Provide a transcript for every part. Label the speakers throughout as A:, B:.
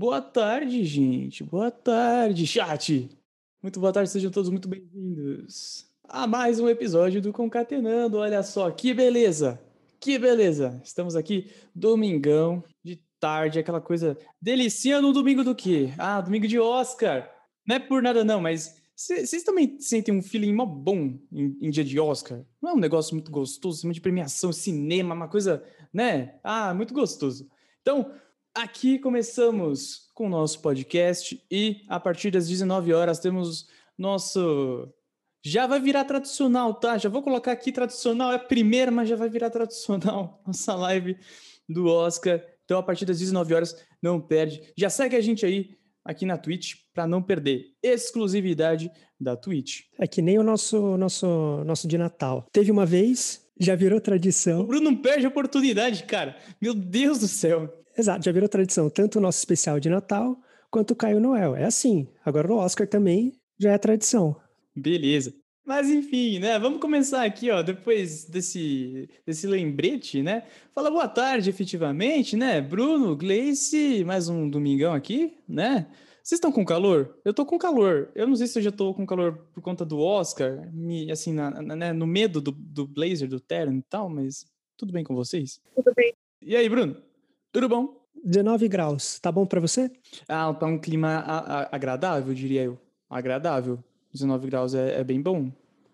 A: Boa tarde, gente. Boa tarde, chat. Muito boa tarde, sejam todos muito bem-vindos a mais um episódio do Concatenando. Olha só, que beleza! Que beleza! Estamos aqui domingão, de tarde, aquela coisa delicinha no domingo do quê? Ah, domingo de Oscar. Não é por nada não, mas vocês também sentem um feeling mó bom em, em, dia de Oscar? Não é um negócio muito gostoso, cima de premiação, cinema, uma coisa, né? Ah, muito gostoso. Então, aqui começamos com o nosso podcast e a partir das 19 horas temos nosso já vai virar tradicional, tá? Já vou colocar aqui tradicional, é a primeira, mas já vai virar tradicional nossa live do Oscar. Então, a partir das 19 horas, não perde. Já segue a gente aí aqui na Twitch para não perder exclusividade da Twitch.
B: É que nem o nosso nosso nosso de Natal. Teve uma vez, já virou tradição.
A: O Bruno não perde a oportunidade, cara. Meu Deus do céu.
B: Exato, já virou tradição, tanto o nosso especial de Natal quanto o Caio Noel. É assim. Agora no Oscar também já é tradição.
A: Beleza. Mas enfim, né? Vamos começar aqui, ó, depois desse, desse lembrete, né? Fala boa tarde, efetivamente, né? Bruno, Gleice, mais um domingão aqui, né? Vocês estão com calor? Eu tô com calor. Eu não sei se eu já tô com calor por conta do Oscar, me, assim, na, na, né, no medo do, do blazer, do terno e tal, mas tudo bem com vocês?
C: Tudo bem.
A: E aí, Bruno? Tudo bom?
B: 19 graus, tá bom para você?
A: Ah, tá um clima a, a, agradável, diria eu. Agradável. 19 graus é, é, bem bom,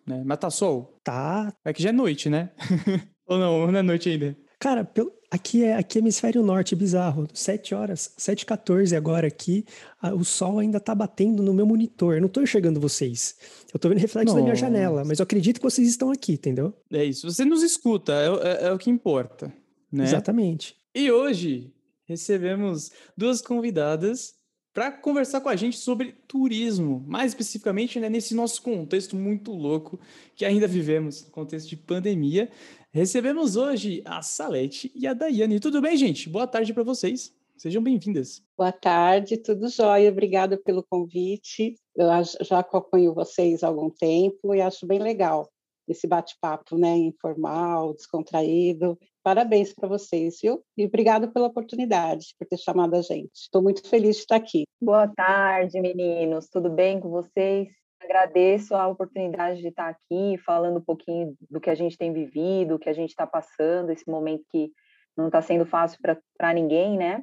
A: né? Mas tá sol?
B: Tá.
A: É que já é noite, né? Ou não, não é noite ainda?
B: Cara, pelo, aqui é aqui é hemisfério norte, bizarro. 7 horas, 7h14 agora aqui, a, o sol ainda tá batendo no meu monitor. Eu não tô enxergando vocês. Eu tô vendo reflexo Nossa. da minha janela, mas eu acredito que vocês estão aqui, entendeu?
A: É isso. Você nos escuta, é, é, é o que importa, né?
B: Exatamente.
A: E hoje recebemos duas convidadas para conversar com a gente sobre turismo, mais especificamente né, nesse nosso contexto muito louco que ainda vivemos, no contexto de pandemia. Recebemos hoje a Salete e a Daiane. Tudo bem, gente? Boa tarde para vocês. Sejam bem-vindas.
C: Boa tarde, tudo jóia. Obrigada pelo convite. Eu já acompanho vocês há algum tempo e acho bem legal esse bate-papo, né, informal, descontraído. Parabéns para vocês, viu? E obrigado pela oportunidade, por ter chamado a gente. Estou muito feliz de estar aqui.
D: Boa tarde, meninos. Tudo bem com vocês? Agradeço a oportunidade de estar aqui falando um pouquinho do que a gente tem vivido, o que a gente está passando, esse momento que não está sendo fácil para ninguém, né?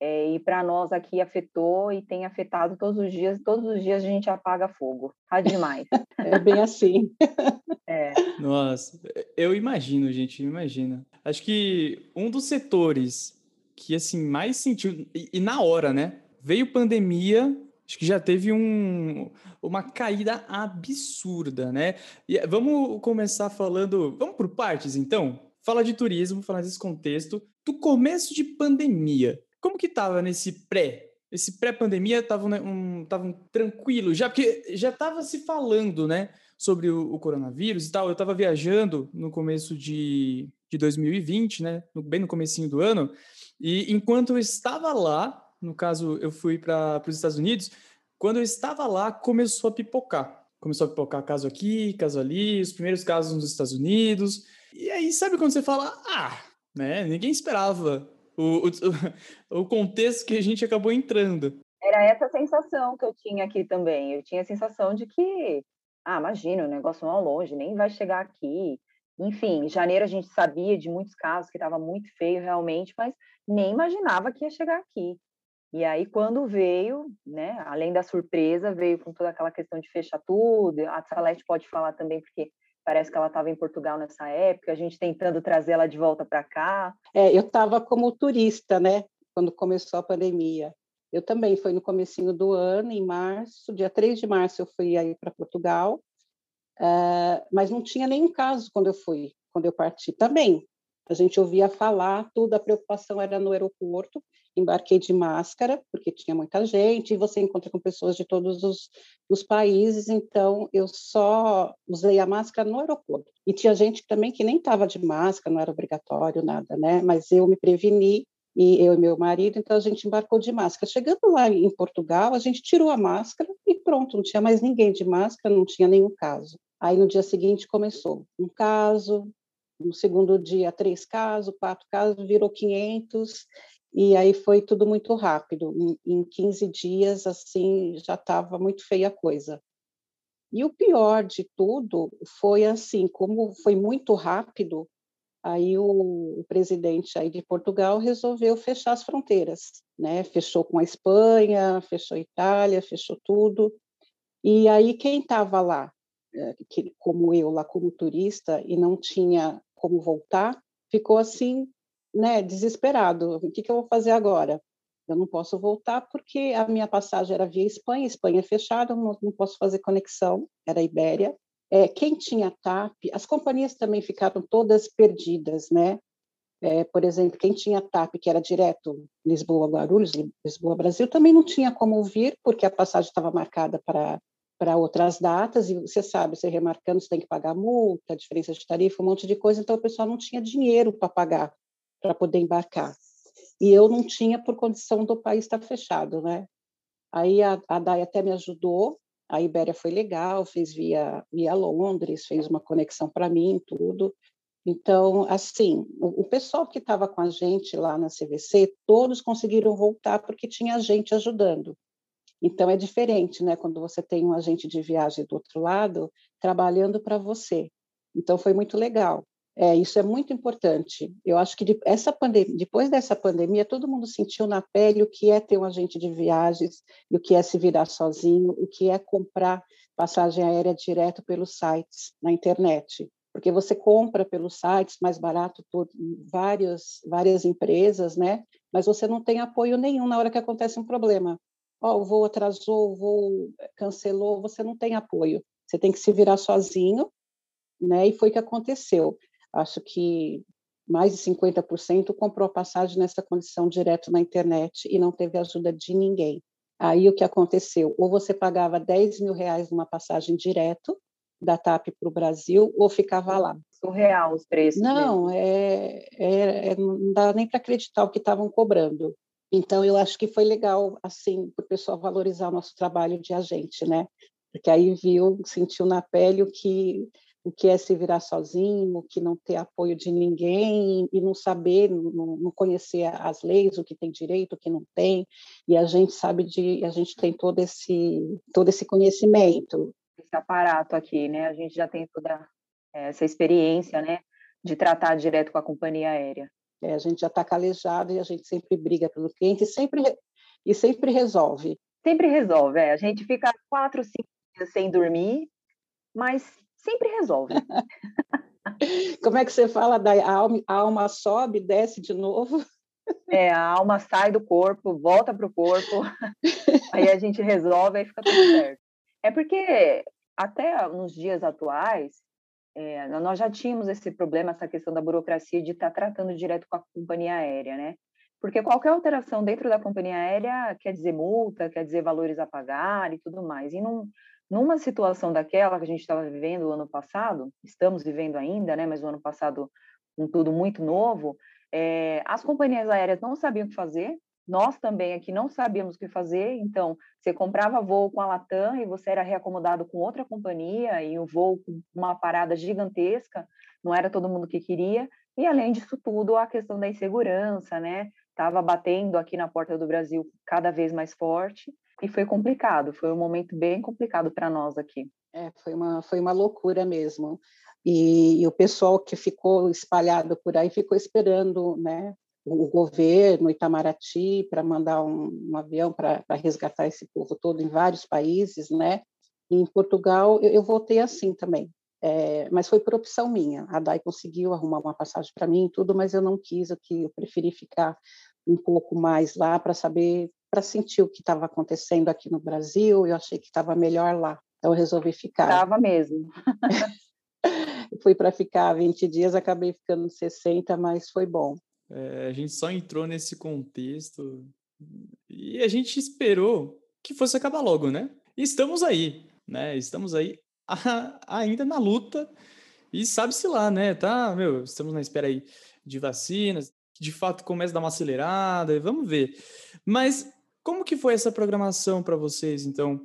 D: É, e para nós aqui afetou e tem afetado todos os dias. Todos os dias a gente apaga fogo. Tá demais.
C: é bem assim.
D: É.
A: Nossa, eu imagino, gente, imagina. Acho que um dos setores que assim mais sentiu e, e na hora, né? Veio pandemia, acho que já teve um, uma caída absurda, né? E vamos começar falando, vamos por partes então. Fala de turismo, falar desse contexto do começo de pandemia. Como que tava nesse pré? Esse pré-pandemia tava um, tava um tranquilo já porque já tava se falando, né? sobre o, o coronavírus e tal. Eu estava viajando no começo de, de 2020, né? No, bem no comecinho do ano. E enquanto eu estava lá, no caso eu fui para os Estados Unidos, quando eu estava lá começou a pipocar. Começou a pipocar caso aqui, caso ali, os primeiros casos nos Estados Unidos. E aí, sabe quando você fala, ah, né? Ninguém esperava o, o, o contexto que a gente acabou entrando.
D: Era essa sensação que eu tinha aqui também. Eu tinha a sensação de que ah, imagina, o negócio não é longe, nem vai chegar aqui. Enfim, em janeiro a gente sabia de muitos casos que estava muito feio realmente, mas nem imaginava que ia chegar aqui. E aí, quando veio, né, além da surpresa, veio com toda aquela questão de fechar tudo. A Salete pode falar também, porque parece que ela estava em Portugal nessa época, a gente tentando trazer ela de volta para cá.
C: É, eu estava como turista, né, quando começou a pandemia. Eu também, foi no comecinho do ano, em março, dia 3 de março eu fui aí para Portugal, uh, mas não tinha nenhum caso quando eu fui, quando eu parti também. A gente ouvia falar, tudo, a preocupação era no aeroporto, embarquei de máscara, porque tinha muita gente, e você encontra com pessoas de todos os, os países, então eu só usei a máscara no aeroporto. E tinha gente também que nem estava de máscara, não era obrigatório, nada, né? Mas eu me preveni e eu e meu marido, então a gente embarcou de máscara. Chegando lá em Portugal, a gente tirou a máscara e pronto, não tinha mais ninguém de máscara, não tinha nenhum caso. Aí no dia seguinte começou um caso, no segundo dia três casos, quatro casos, virou 500 e aí foi tudo muito rápido. Em, em 15 dias, assim, já estava muito feia a coisa. E o pior de tudo foi assim, como foi muito rápido, aí o, presidente aí de Portugal resolveu fechar as fronteiras, né? Fechou com a Espanha, fechou a Itália, fechou tudo. E aí quem estava lá, eh, como eu lá como turista e não tinha como voltar, ficou assim, né? Desesperado. O que, que eu vou fazer agora? Eu não posso voltar porque a minha passagem era via Espanha, Espanha é fechada, não, não posso fazer conexão, era Ibéria. É, quem tinha TAP, as companhias também ficaram todas perdidas, né? É, por exemplo, quem tinha TAP, que era direto Lisboa-Guarulhos, Lisboa-Brasil, também não tinha como vir, porque a passagem estava marcada para para outras datas, e você sabe, você remarcando, você tem que pagar multa, diferença de tarifa, um monte de coisa, então o pessoal não tinha dinheiro para pagar, para poder embarcar e eu não tinha por condição do país estar fechado, né? Aí a, a DAI até me ajudou, a Ibéria foi legal, fez via, via Londres, fez uma conexão para mim, tudo. Então, assim, o, o pessoal que estava com a gente lá na CVC, todos conseguiram voltar porque tinha gente ajudando. Então, é diferente, né? Quando você tem um agente de viagem do outro lado trabalhando para você. Então, foi muito legal. É, isso é muito importante. Eu acho que de, essa depois dessa pandemia, todo mundo sentiu na pele o que é ter um agente de viagens, o que é se virar sozinho, o que é comprar passagem aérea direto pelos sites na internet. Porque você compra pelos sites mais barato por várias, várias empresas, né? mas você não tem apoio nenhum na hora que acontece um problema. Oh, o voo atrasou, o voo cancelou, você não tem apoio. Você tem que se virar sozinho, né? E foi o que aconteceu acho que mais de 50% comprou a passagem nessa condição direto na internet e não teve ajuda de ninguém. Aí o que aconteceu? Ou você pagava 10 mil reais numa passagem direto da TAP para o Brasil, ou ficava lá.
D: Surreal os preços.
C: Não, é, é, é, não dá nem para acreditar o que estavam cobrando. Então, eu acho que foi legal, assim, para o pessoal valorizar o nosso trabalho de agente, né? Porque aí viu, sentiu na pele o que o que é se virar sozinho, o que não ter apoio de ninguém e não saber, não, não, conhecer as leis, o que tem direito, o que não tem. E a gente sabe de, a gente tem todo esse todo esse conhecimento.
D: Esse aparato aqui, né? A gente já tem toda essa experiência, né, de tratar direto com a companhia aérea.
C: É, a gente já está calejado e a gente sempre briga pelo cliente e sempre e sempre resolve.
D: Sempre resolve, é. A gente fica quatro, cinco dias sem dormir, mas sempre resolve.
C: Como é que você fala da alma, a alma sobe, desce de novo?
D: É, a alma sai do corpo, volta para o corpo, aí a gente resolve, aí fica tudo certo. É porque até nos dias atuais, é, nós já tínhamos esse problema, essa questão da burocracia de estar tá tratando direto com a companhia aérea, né? Porque qualquer alteração dentro da companhia aérea quer dizer multa, quer dizer valores a pagar e tudo mais. E não, numa situação daquela que a gente estava vivendo o ano passado, estamos vivendo ainda, né, mas o ano passado um tudo muito novo, é, as companhias aéreas não sabiam o que fazer, nós também aqui não sabíamos o que fazer, então você comprava voo com a Latam e você era reacomodado com outra companhia e o voo com uma parada gigantesca, não era todo mundo que queria, e além disso tudo, a questão da insegurança, né, estava batendo aqui na porta do Brasil cada vez mais forte, e foi complicado, foi um momento bem complicado para nós aqui.
C: É, foi uma, foi uma loucura mesmo. E, e, o pessoal que ficou espalhado por aí ficou esperando né, o governo, Itamaraty, para mandar um, um avião para resgatar esse povo todo em vários países. Né? E em Portugal, eu, eu voltei assim também. É, mas foi por opção minha. A DAI conseguiu arrumar uma passagem para mim e tudo, mas eu não quis, eu, eu preferi ficar um pouco mais lá para saber para sentir o que estava acontecendo aqui no Brasil, eu achei que estava melhor lá. Então eu resolvi ficar.
D: Estava mesmo.
C: Fui para ficar 20 dias, acabei ficando 60, mas foi bom.
A: É, a gente só entrou nesse contexto e a gente esperou que fosse acabar logo, né? Estamos aí, né? Estamos aí a, ainda na luta e sabe-se lá, né? Tá, meu, estamos na espera aí de vacinas, de fato começa a dar uma acelerada, vamos ver. Mas como que foi essa programação para vocês, então,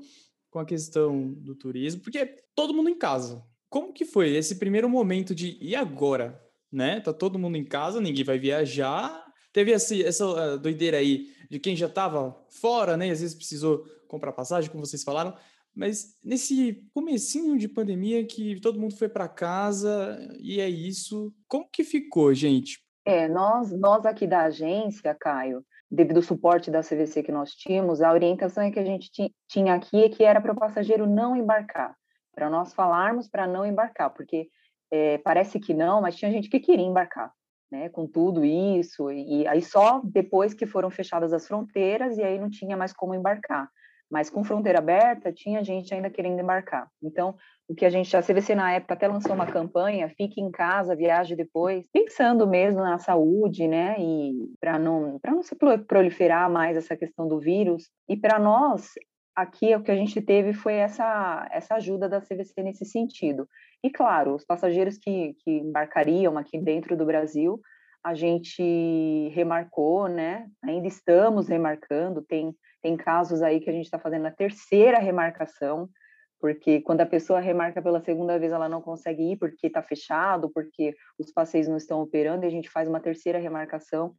A: com a questão do turismo? Porque todo mundo em casa. Como que foi esse primeiro momento de e agora, né? Tá todo mundo em casa, ninguém vai viajar, Teve essa, essa doideira aí de quem já estava fora, né? Às vezes precisou comprar passagem, como vocês falaram. Mas nesse comecinho de pandemia que todo mundo foi para casa e é isso, como que ficou, gente?
D: É, nós, nós aqui da agência, Caio, devido ao suporte da CVC que nós tínhamos, a orientação que a gente tinha aqui é que era para o passageiro não embarcar, para nós falarmos para não embarcar, porque é, parece que não, mas tinha gente que queria embarcar, né, com tudo isso, e, e aí só depois que foram fechadas as fronteiras e aí não tinha mais como embarcar. Mas com fronteira aberta, tinha gente ainda querendo embarcar. Então, o que a gente, a CVC na época até lançou uma campanha, fique em casa, viaje depois, pensando mesmo na saúde, né, e para não, não se proliferar mais essa questão do vírus. E para nós, aqui o que a gente teve foi essa, essa ajuda da CVC nesse sentido. E claro, os passageiros que, que embarcariam aqui dentro do Brasil, a gente remarcou, né? Ainda estamos remarcando, tem, tem casos aí que a gente está fazendo a terceira remarcação, porque quando a pessoa remarca pela segunda vez, ela não consegue ir porque está fechado, porque os passeios não estão operando, e a gente faz uma terceira remarcação.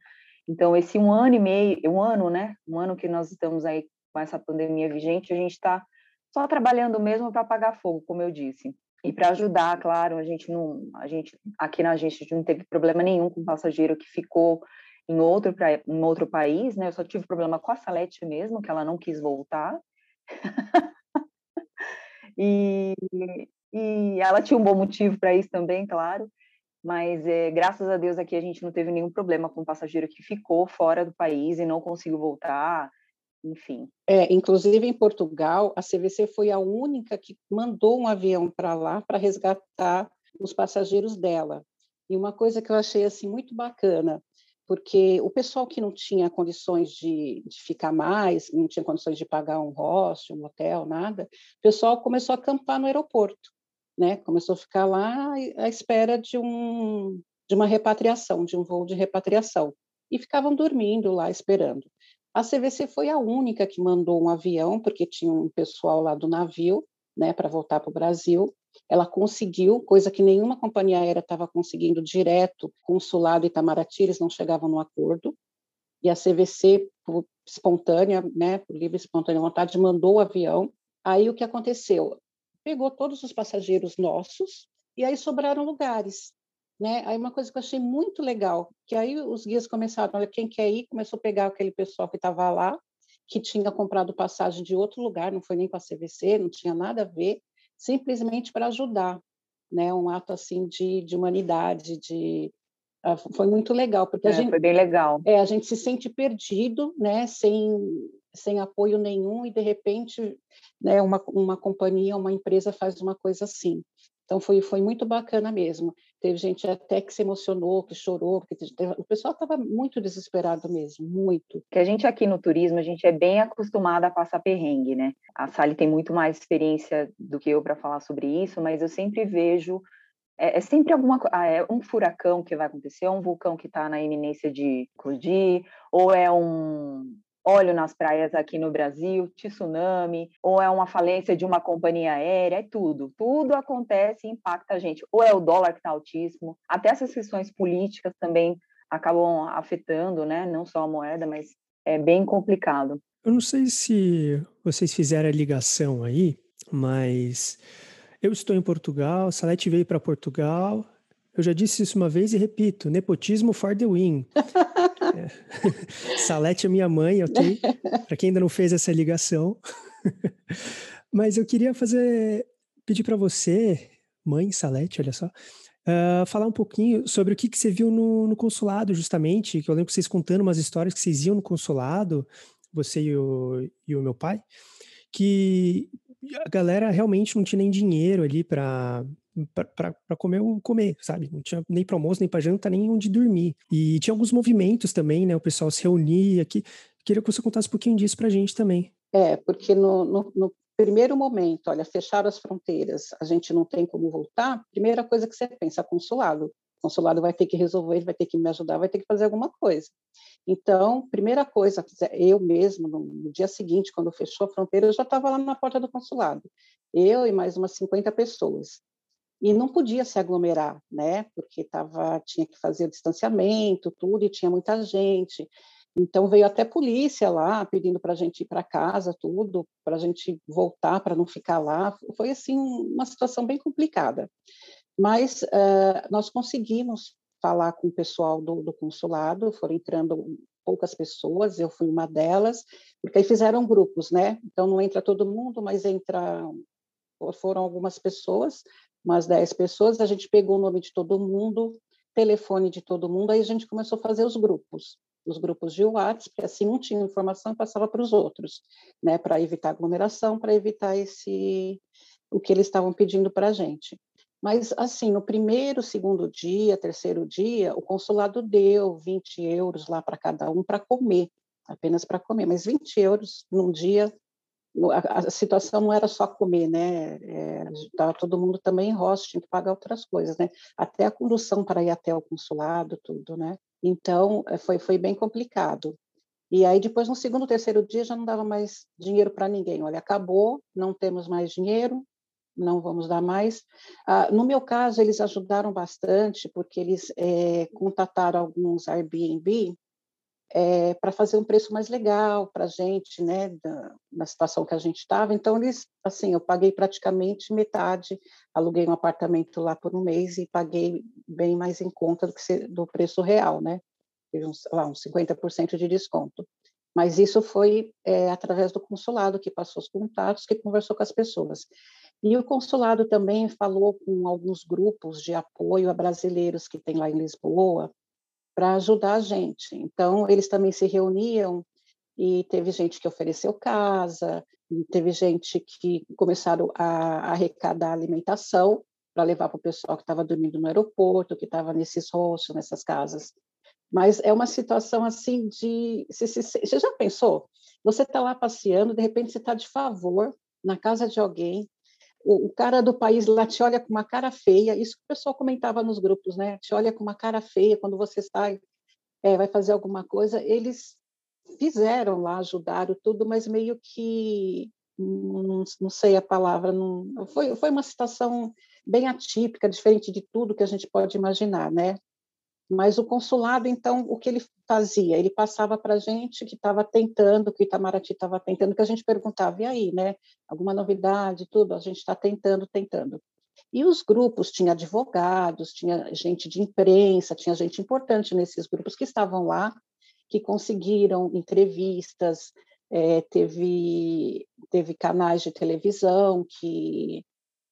D: Então, esse um ano e meio, um ano, né? Um ano que nós estamos aí com essa pandemia vigente, a gente está só trabalhando mesmo para apagar fogo, como eu disse. E para ajudar, claro, a gente não, a gente aqui na gente não teve problema nenhum com o passageiro que ficou em outro em outro país, né? Eu só tive problema com a Salete mesmo, que ela não quis voltar. e, e ela tinha um bom motivo para isso também, claro. Mas é, graças a Deus aqui a gente não teve nenhum problema com o passageiro que ficou fora do país e não conseguiu voltar enfim.
C: É, inclusive em Portugal, a CVC foi a única que mandou um avião para lá para resgatar os passageiros dela. E uma coisa que eu achei assim muito bacana, porque o pessoal que não tinha condições de, de ficar mais, não tinha condições de pagar um hostel, um hotel, nada, o pessoal começou a acampar no aeroporto, né? Começou a ficar lá à espera de um de uma repatriação, de um voo de repatriação, e ficavam dormindo lá esperando. A CVC foi a única que mandou um avião, porque tinha um pessoal lá do navio, né, para voltar para o Brasil. Ela conseguiu, coisa que nenhuma companhia aérea estava conseguindo direto, consulado Itamaraty, eles não chegavam no acordo. E a CVC, por espontânea, né, por livre e espontânea vontade, mandou o avião. Aí o que aconteceu? Pegou todos os passageiros nossos e aí sobraram lugares. Né? Aí uma coisa que eu achei muito legal, que aí os guias começaram, olha, quem quer ir, começou a pegar aquele pessoal que estava lá, que tinha comprado passagem de outro lugar, não foi nem para a CVC, não tinha nada a ver, simplesmente para ajudar, né? Um ato assim de, de humanidade, de uh, foi muito legal porque
D: é,
C: a gente
D: foi bem legal.
C: É, a gente se sente perdido, né? Sem sem apoio nenhum e de repente, né? Uma uma companhia, uma empresa faz uma coisa assim. Então foi, foi muito bacana mesmo. Teve gente até que se emocionou, que chorou, porque o pessoal estava muito desesperado mesmo, muito.
D: Que a gente aqui no turismo, a gente é bem acostumada a passar perrengue, né? A Sally tem muito mais experiência do que eu para falar sobre isso, mas eu sempre vejo é, é, sempre alguma ah, é um furacão que vai acontecer, é um vulcão que está na iminência de eclodir, ou é um, óleo nas praias aqui no Brasil, tsunami, ou é uma falência de uma companhia aérea, é tudo. Tudo acontece e impacta a gente. Ou é o dólar que está altíssimo, até essas questões políticas também acabam afetando, né? Não só a moeda, mas é bem complicado.
B: Eu não sei se vocês fizeram a ligação aí, mas eu estou em Portugal, Salete veio para Portugal. Eu já disse isso uma vez e repito: nepotismo for the win. É. Salete é minha mãe, ok? Para quem ainda não fez essa ligação. Mas eu queria fazer, pedir para você, mãe Salete, olha só, uh, falar um pouquinho sobre o que, que você viu no, no, consulado, justamente. Que eu lembro vocês contando umas histórias que vocês iam no consulado, você e o, e o meu pai, que a galera realmente não tinha nem dinheiro ali para para comer o comer, sabe? Não tinha nem para almoço, nem para janta, nem onde dormir. E tinha alguns movimentos também, né? O pessoal se reunia aqui. Queria que você contasse um pouquinho disso para a gente também.
C: É, porque no, no, no, primeiro momento, olha, fecharam as fronteiras, a gente não tem como voltar, primeira coisa que você pensa, consulado. Consulado vai ter que resolver, vai ter que me ajudar, vai ter que fazer alguma coisa. Então, primeira coisa, eu mesmo, no dia seguinte, quando fechou a fronteira, eu já estava lá na porta do consulado. Eu e mais umas 50 pessoas. E não podia se aglomerar, né? Porque tava, tinha que fazer distanciamento, tudo, e tinha muita gente. Então veio até polícia lá pedindo para a gente ir para casa, tudo, para a gente voltar, para não ficar lá. Foi assim uma situação bem complicada. Mas uh, nós conseguimos falar com o pessoal do, do, consulado, foram entrando poucas pessoas, eu fui uma delas, porque aí fizeram grupos, né? Então não entra todo mundo, mas entra foram algumas pessoas, umas 10 pessoas, a gente pegou o nome de todo mundo, telefone de todo mundo, aí a gente começou a fazer os grupos os grupos de WhatsApp, porque assim um tinha informação e passava para os outros, né, para evitar aglomeração, para evitar esse o que eles estavam pedindo para a gente. Mas, assim, no primeiro, segundo dia, terceiro dia, o consulado deu 20 euros lá para cada um para comer, apenas para comer, mas 20 euros num dia, a, a, situação não era só comer, né? Estava é, todo mundo também em roça, tinha que pagar outras coisas, né? Até a condução para ir até o consulado, tudo, né? Então, eh, foi, foi bem complicado. E aí, depois, no segundo, terceiro dia, já não dava mais dinheiro para ninguém. Olha, acabou, não temos mais dinheiro, não vamos dar mais. Ah, no meu caso, eles ajudaram bastante, porque eles é, contataram alguns Airbnb é, para fazer um preço mais legal para a gente, né, da, na situação que a gente estava. Então, eles, assim, eu paguei praticamente metade, aluguei um apartamento lá por um mês e paguei bem mais em conta do que do preço real, né, uns, lá, uns 50% de desconto. Mas isso foi é, através do consulado que passou os contatos, que conversou com as pessoas. E o consulado também falou com alguns grupos de apoio a brasileiros que tem lá em Lisboa, para ajudar a gente. Então, eles também se reuniam e teve gente que ofereceu casa, teve gente que começaram a, arrecadar alimentação para levar para o pessoal que estava dormindo no aeroporto, que estava nesses rostos, nessas casas. Mas é uma situação assim de. Você já pensou? Você está lá passeando, de repente você está de favor na casa de alguém, o, cara do país lá te olha com uma cara feia, isso que o pessoal comentava nos grupos, né? Te olha com uma cara feia quando você sai, é, vai fazer alguma coisa. Eles fizeram lá, ajudaram tudo, mas meio que não, não sei a palavra, não, foi, foi uma situação bem atípica, diferente de tudo que a gente pode imaginar, né? Mas o consulado, então, o que ele fazia? Ele passava para a gente que estava tentando, que o Itamaraty estava tentando, que a gente perguntava, e aí, né? Alguma novidade, tudo? A gente está tentando, tentando. E os grupos, tinha advogados, tinha gente de imprensa, tinha gente importante nesses grupos que estavam lá, que conseguiram entrevistas, é, teve, teve canais de televisão que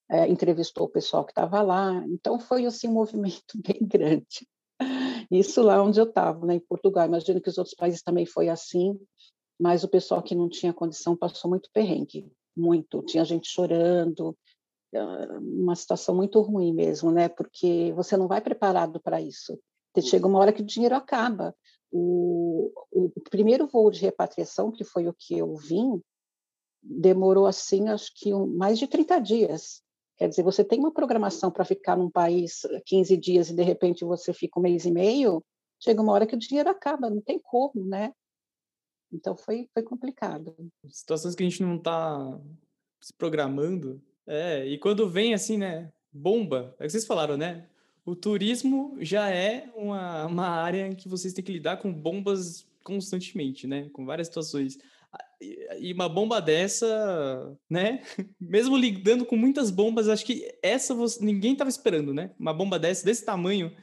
C: é, entrevistou o pessoal que estava lá. Então, foi assim, um movimento bem grande. Isso lá onde eu estava, né, em Portugal. Imagino que os outros países também foi assim, mas o pessoal que não tinha condição passou muito perrengue, muito. Tinha gente chorando, uma situação muito ruim mesmo, né? Porque você não vai preparado para isso. Chega uma hora que o dinheiro acaba. O, o primeiro voo de repatriação, que foi o que eu vim, demorou assim, acho que um, mais de 30 dias. Quer dizer, você tem uma programação para ficar num país 15 dias e de repente você fica um mês e meio, chega uma hora que o dinheiro acaba, não tem como, né? Então foi, foi complicado.
A: Situações que a gente não está se programando. É, e quando vem assim, né? Bomba, é que vocês falaram, né? O turismo já é uma, uma área em que vocês têm que lidar com bombas constantemente, né? Com várias situações. E uma bomba dessa, né? Mesmo lidando com muitas bombas, acho que essa você, ninguém estava esperando, né? Uma bomba dessa, desse tamanho,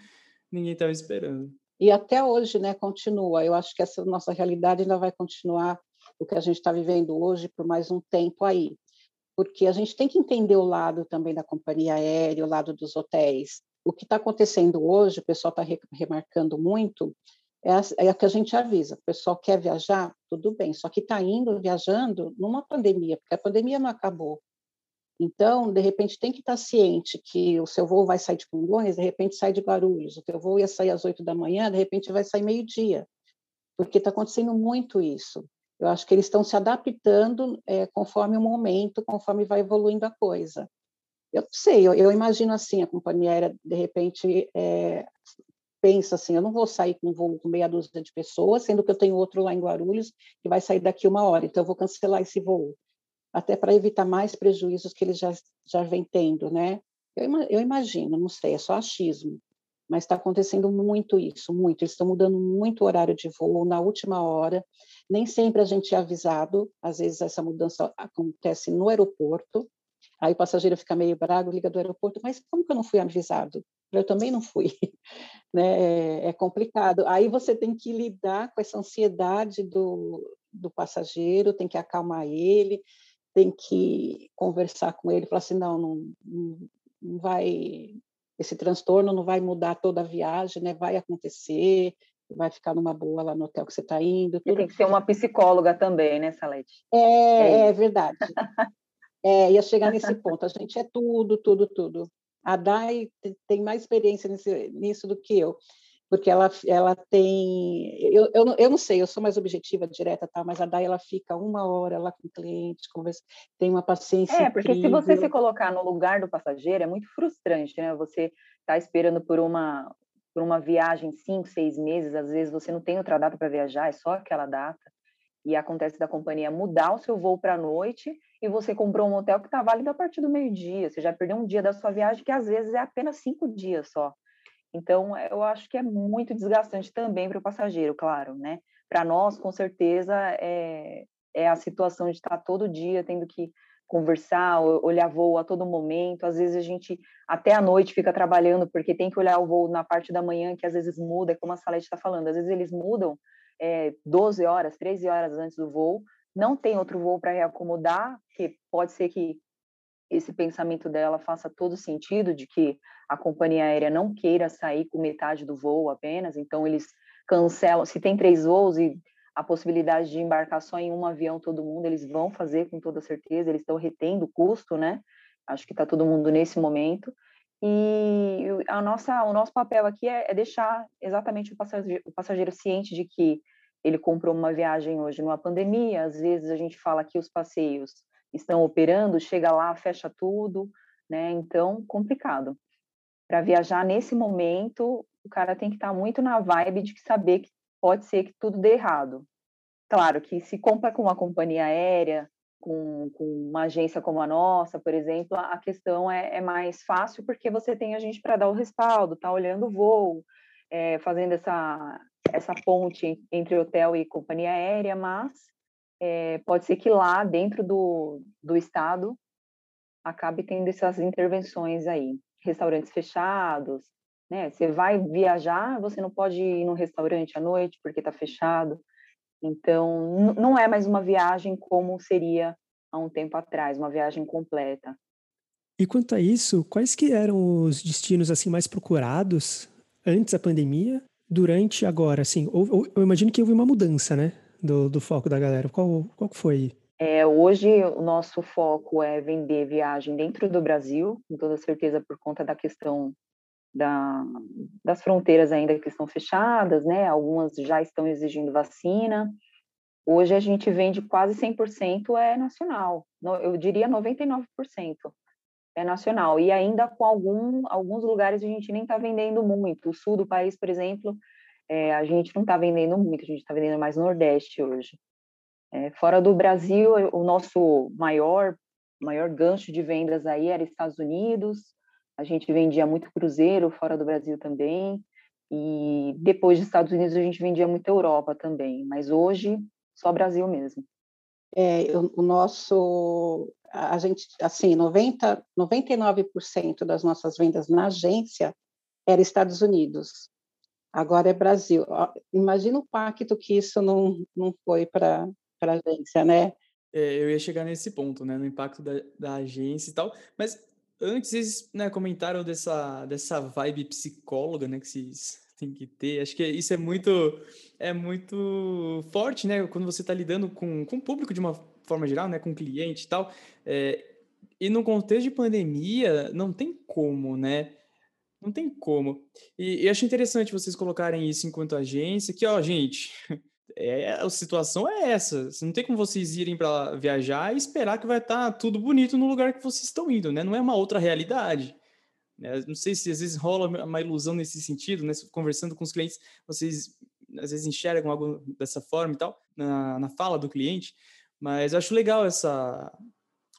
A: ninguém estava esperando.
C: E até hoje, né, continua. Eu acho que essa nossa realidade ainda vai continuar o que a gente está vivendo hoje por mais um tempo aí. Porque a gente tem que entender o lado também da companhia aérea, o lado dos hotéis. O que está acontecendo hoje, o pessoal está remarcando muito, é a, é que a gente avisa. O pessoal quer viajar, tudo bem, só que está indo viajando numa pandemia, porque a pandemia não acabou. Então, de repente, tem que estar tá ciente que o seu voo vai sair de Congonhas, de repente sai de Guarulhos, o teu voo ia sair às oito da manhã, de repente vai sair meio-dia, porque está acontecendo muito isso. Eu acho que eles estão se adaptando é, conforme o momento, conforme vai evoluindo a coisa. Eu sei, eu, eu imagino assim, a companhia aérea, de repente, é, pensa assim, eu não vou sair com um voo com meia dúzia de pessoas, sendo que eu tenho outro lá em Guarulhos que vai sair daqui uma hora, então eu vou cancelar esse voo, até para evitar mais prejuízos que eles já, já vêm tendo, né? Eu, eu imagino, não sei, é só achismo, mas está acontecendo muito isso, muito. Eles estão mudando muito o horário de voo na última hora. Nem sempre a gente é avisado, às vezes essa mudança acontece no aeroporto. Aí o passageiro fica meio bravo, liga do aeroporto, mas como que eu não fui avisado? Eu também não fui, né? É, complicado. Aí você tem que lidar com essa ansiedade do, do passageiro, tem que acalmar ele, tem que conversar com ele, falar assim, não, não, não vai, esse transtorno não vai mudar toda a viagem, né? Vai acontecer, vai ficar numa boa lá no hotel que você está indo.
D: Tudo. Tem que ser uma psicóloga também, né, Salete?
C: É, é, é verdade. é, ia chegar nesse ponto. A gente é tudo, tudo, tudo. A Dai tem mais experiência nesse, nisso do que eu porque ela, ela tem, eu, eu, eu não sei, eu sou mais objetiva, direta, tal, mas a Dai, ela fica uma hora lá com o cliente, conversa, tem uma paciência
D: É, porque incrível. se você se colocar no lugar do passageiro, é muito frustrante, né? Você está esperando por uma, por uma viagem cinco, seis meses, às vezes você não tem outra data para viajar, é só aquela data, e acontece da companhia mudar o seu voo para a noite, e você comprou um hotel que está válido a partir do meio-dia, você já perdeu um dia da sua viagem, que às vezes é apenas cinco dias só. Então, eu acho que é muito desgastante também para o passageiro, claro, né? Para nós, com certeza, é, é a situação de estar todo dia tendo que conversar, olhar voo a todo momento. Às vezes a gente até à noite fica trabalhando porque tem que olhar o voo na parte da manhã, que às vezes muda, como a Salete está falando. Às vezes eles mudam é, 12 horas, 13 horas antes do voo. Não tem outro voo para reacomodar, que pode ser que esse pensamento dela faça todo sentido de que a companhia aérea não queira sair com metade do voo apenas, então eles cancelam. Se tem três voos e a possibilidade de embarcar só em um avião todo mundo, eles vão fazer com toda certeza, eles estão retendo o custo, né? Acho que está todo mundo nesse momento. E a nossa, o nosso papel aqui é, é deixar exatamente o passageiro, o passageiro ciente de que ele comprou uma viagem hoje numa pandemia, às vezes a gente fala que os passeios estão operando, chega lá, fecha tudo, né? Então, complicado. Para viajar nesse momento, o cara tem que estar tá muito na vibe de saber que pode ser que tudo dê errado. Claro que se compra com uma companhia aérea, com, com uma agência como a nossa, por exemplo, a questão é, é mais fácil porque você tem a gente para dar o respaldo, tá olhando o voo, é, fazendo essa, essa ponte entre hotel e companhia aérea, mas é, pode ser que lá dentro do, do estado acabe tendo essas intervenções aí, restaurantes fechados, né? Você vai viajar, você não pode ir no restaurante à noite porque está fechado. Então, não é mais uma viagem como seria há um tempo atrás, uma viagem completa.
B: E quanto a isso, quais que eram os destinos assim mais procurados antes da pandemia, durante agora, assim? Eu imagino que houve uma mudança, né? do, do foco da galera? Qual, qual foi?
D: É, hoje o nosso foco é vender viagem dentro do Brasil, com toda certeza por conta da questão da, das fronteiras ainda que estão fechadas, né? Algumas já estão exigindo vacina. Hoje a gente vende quase 100% é nacional, eu diria 99% é nacional. E ainda com algum, alguns lugares a gente nem está vendendo muito. O sul do país, por exemplo, é, a gente não está vendendo muito, a gente está vendendo mais Nordeste hoje. É, fora do Brasil, o nosso maior maior gancho de vendas aí era Estados Unidos. A gente vendia muito cruzeiro fora do Brasil também. E depois dos Estados Unidos a gente vendia muito Europa também, mas hoje só Brasil mesmo.
C: É, o, nosso, a gente, assim, 90, 99% das nossas vendas na agência era Estados Unidos agora é Brasil. Imagina o pacto que isso não, não foi para a agência, né?
A: É, eu ia chegar nesse ponto, né, no impacto da, da agência e tal, mas antes vocês né, comentaram dessa, dessa vibe psicóloga, né, que vocês têm que ter, acho que isso é muito, é muito forte, né, quando você está lidando com, com o público de uma forma geral, né, com cliente e tal, é, e no contexto de pandemia, não tem como, né, não tem como. E, e acho interessante vocês colocarem isso enquanto agência, que, ó, gente, é, a situação é essa. Não tem como vocês irem para viajar e esperar que vai estar tá tudo bonito no lugar que vocês estão indo, né? Não é uma outra realidade. Né? Não sei se às vezes rola uma ilusão nesse sentido, né? Conversando com os clientes, vocês às vezes enxergam algo dessa forma e tal, na, na fala do cliente, mas eu acho legal essa,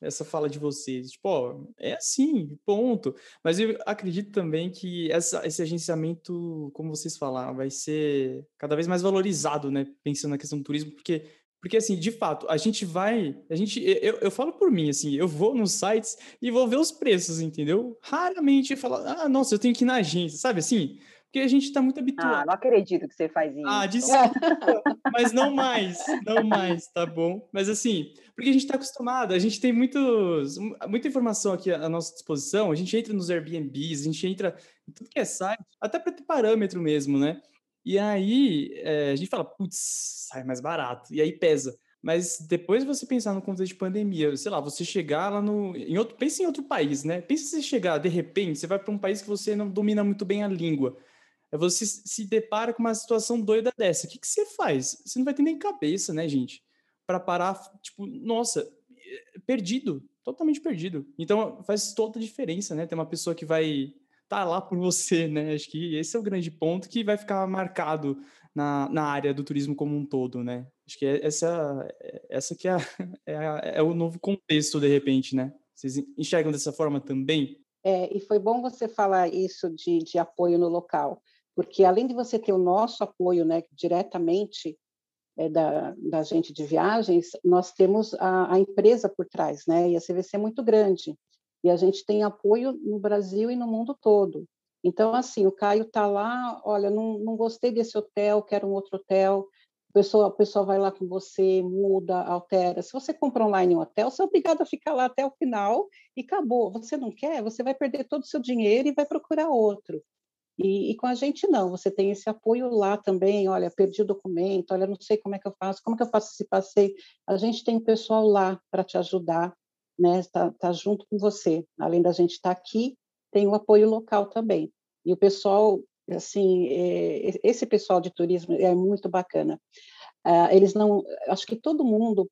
A: essa fala de vocês. Tipo, ó, é assim, ponto. Mas eu acredito também que essa, esse agenciamento, como vocês falaram, vai ser cada vez mais valorizado, né? Pensando na questão do turismo, porque porque, assim, de fato, a gente vai. A gente, eu, eu falo por mim, assim, eu vou nos sites e vou ver os preços, entendeu? Raramente falo, ah, nossa, eu tenho que ir na agência, sabe assim? Porque a gente está muito habituado.
D: Ah, não acredito que você faz isso.
A: Ah, desculpa, mas não mais, não mais, tá bom? Mas assim, porque a gente está acostumado, a gente tem muitos, muita informação aqui à nossa disposição, a gente entra nos Airbnbs, a gente entra em tudo que é site, até para ter parâmetro mesmo, né? E aí é, a gente fala, putz, sai mais barato. E aí pesa. Mas depois você pensar no contexto de pandemia, sei lá, você chegar lá no. Em outro, pense em outro país, né? Pense se você chegar, de repente, você vai para um país que você não domina muito bem a língua. Aí você se depara com uma situação doida dessa. O que, que você faz? Você não vai ter nem cabeça, né, gente? Para parar, tipo, nossa, eh, perdido, totalmente perdido. Então faz toda a diferença, né? Ter uma pessoa que vai tá lá por você, né? Acho que esse é o grande ponto que vai ficar marcado na, na área do turismo como um todo, né? Acho que é essa, essa que é, é, é, o novo contexto, de repente, né? Vocês enxergam dessa forma também?
C: É, e foi bom você falar isso de, de apoio no local, porque além de você ter o nosso apoio, né, diretamente é, da, da gente de viagens, nós temos a, a empresa por trás, né? E a CVC é muito grande. E a gente tem apoio no Brasil e no mundo todo. Então, assim, o Caio está lá, olha, não, não gostei desse hotel, quero um outro hotel. O pessoal, o pessoal vai lá com você, muda, altera. Se você compra online um hotel, você é obrigado a ficar lá até o final e acabou. Você não quer, você vai perder todo o seu dinheiro e vai procurar outro. E, e, com a gente não, você tem esse apoio lá também, olha, perdi o documento, olha, não sei como é que eu faço, como é que eu faço esse passeio. A gente tem pessoal lá para te ajudar, né, está tá junto com você. Além da gente estar tá aqui, tem o apoio local também. E o pessoal, assim, é, esse pessoal de turismo é muito bacana. Ah, eles não, acho que todo mundo,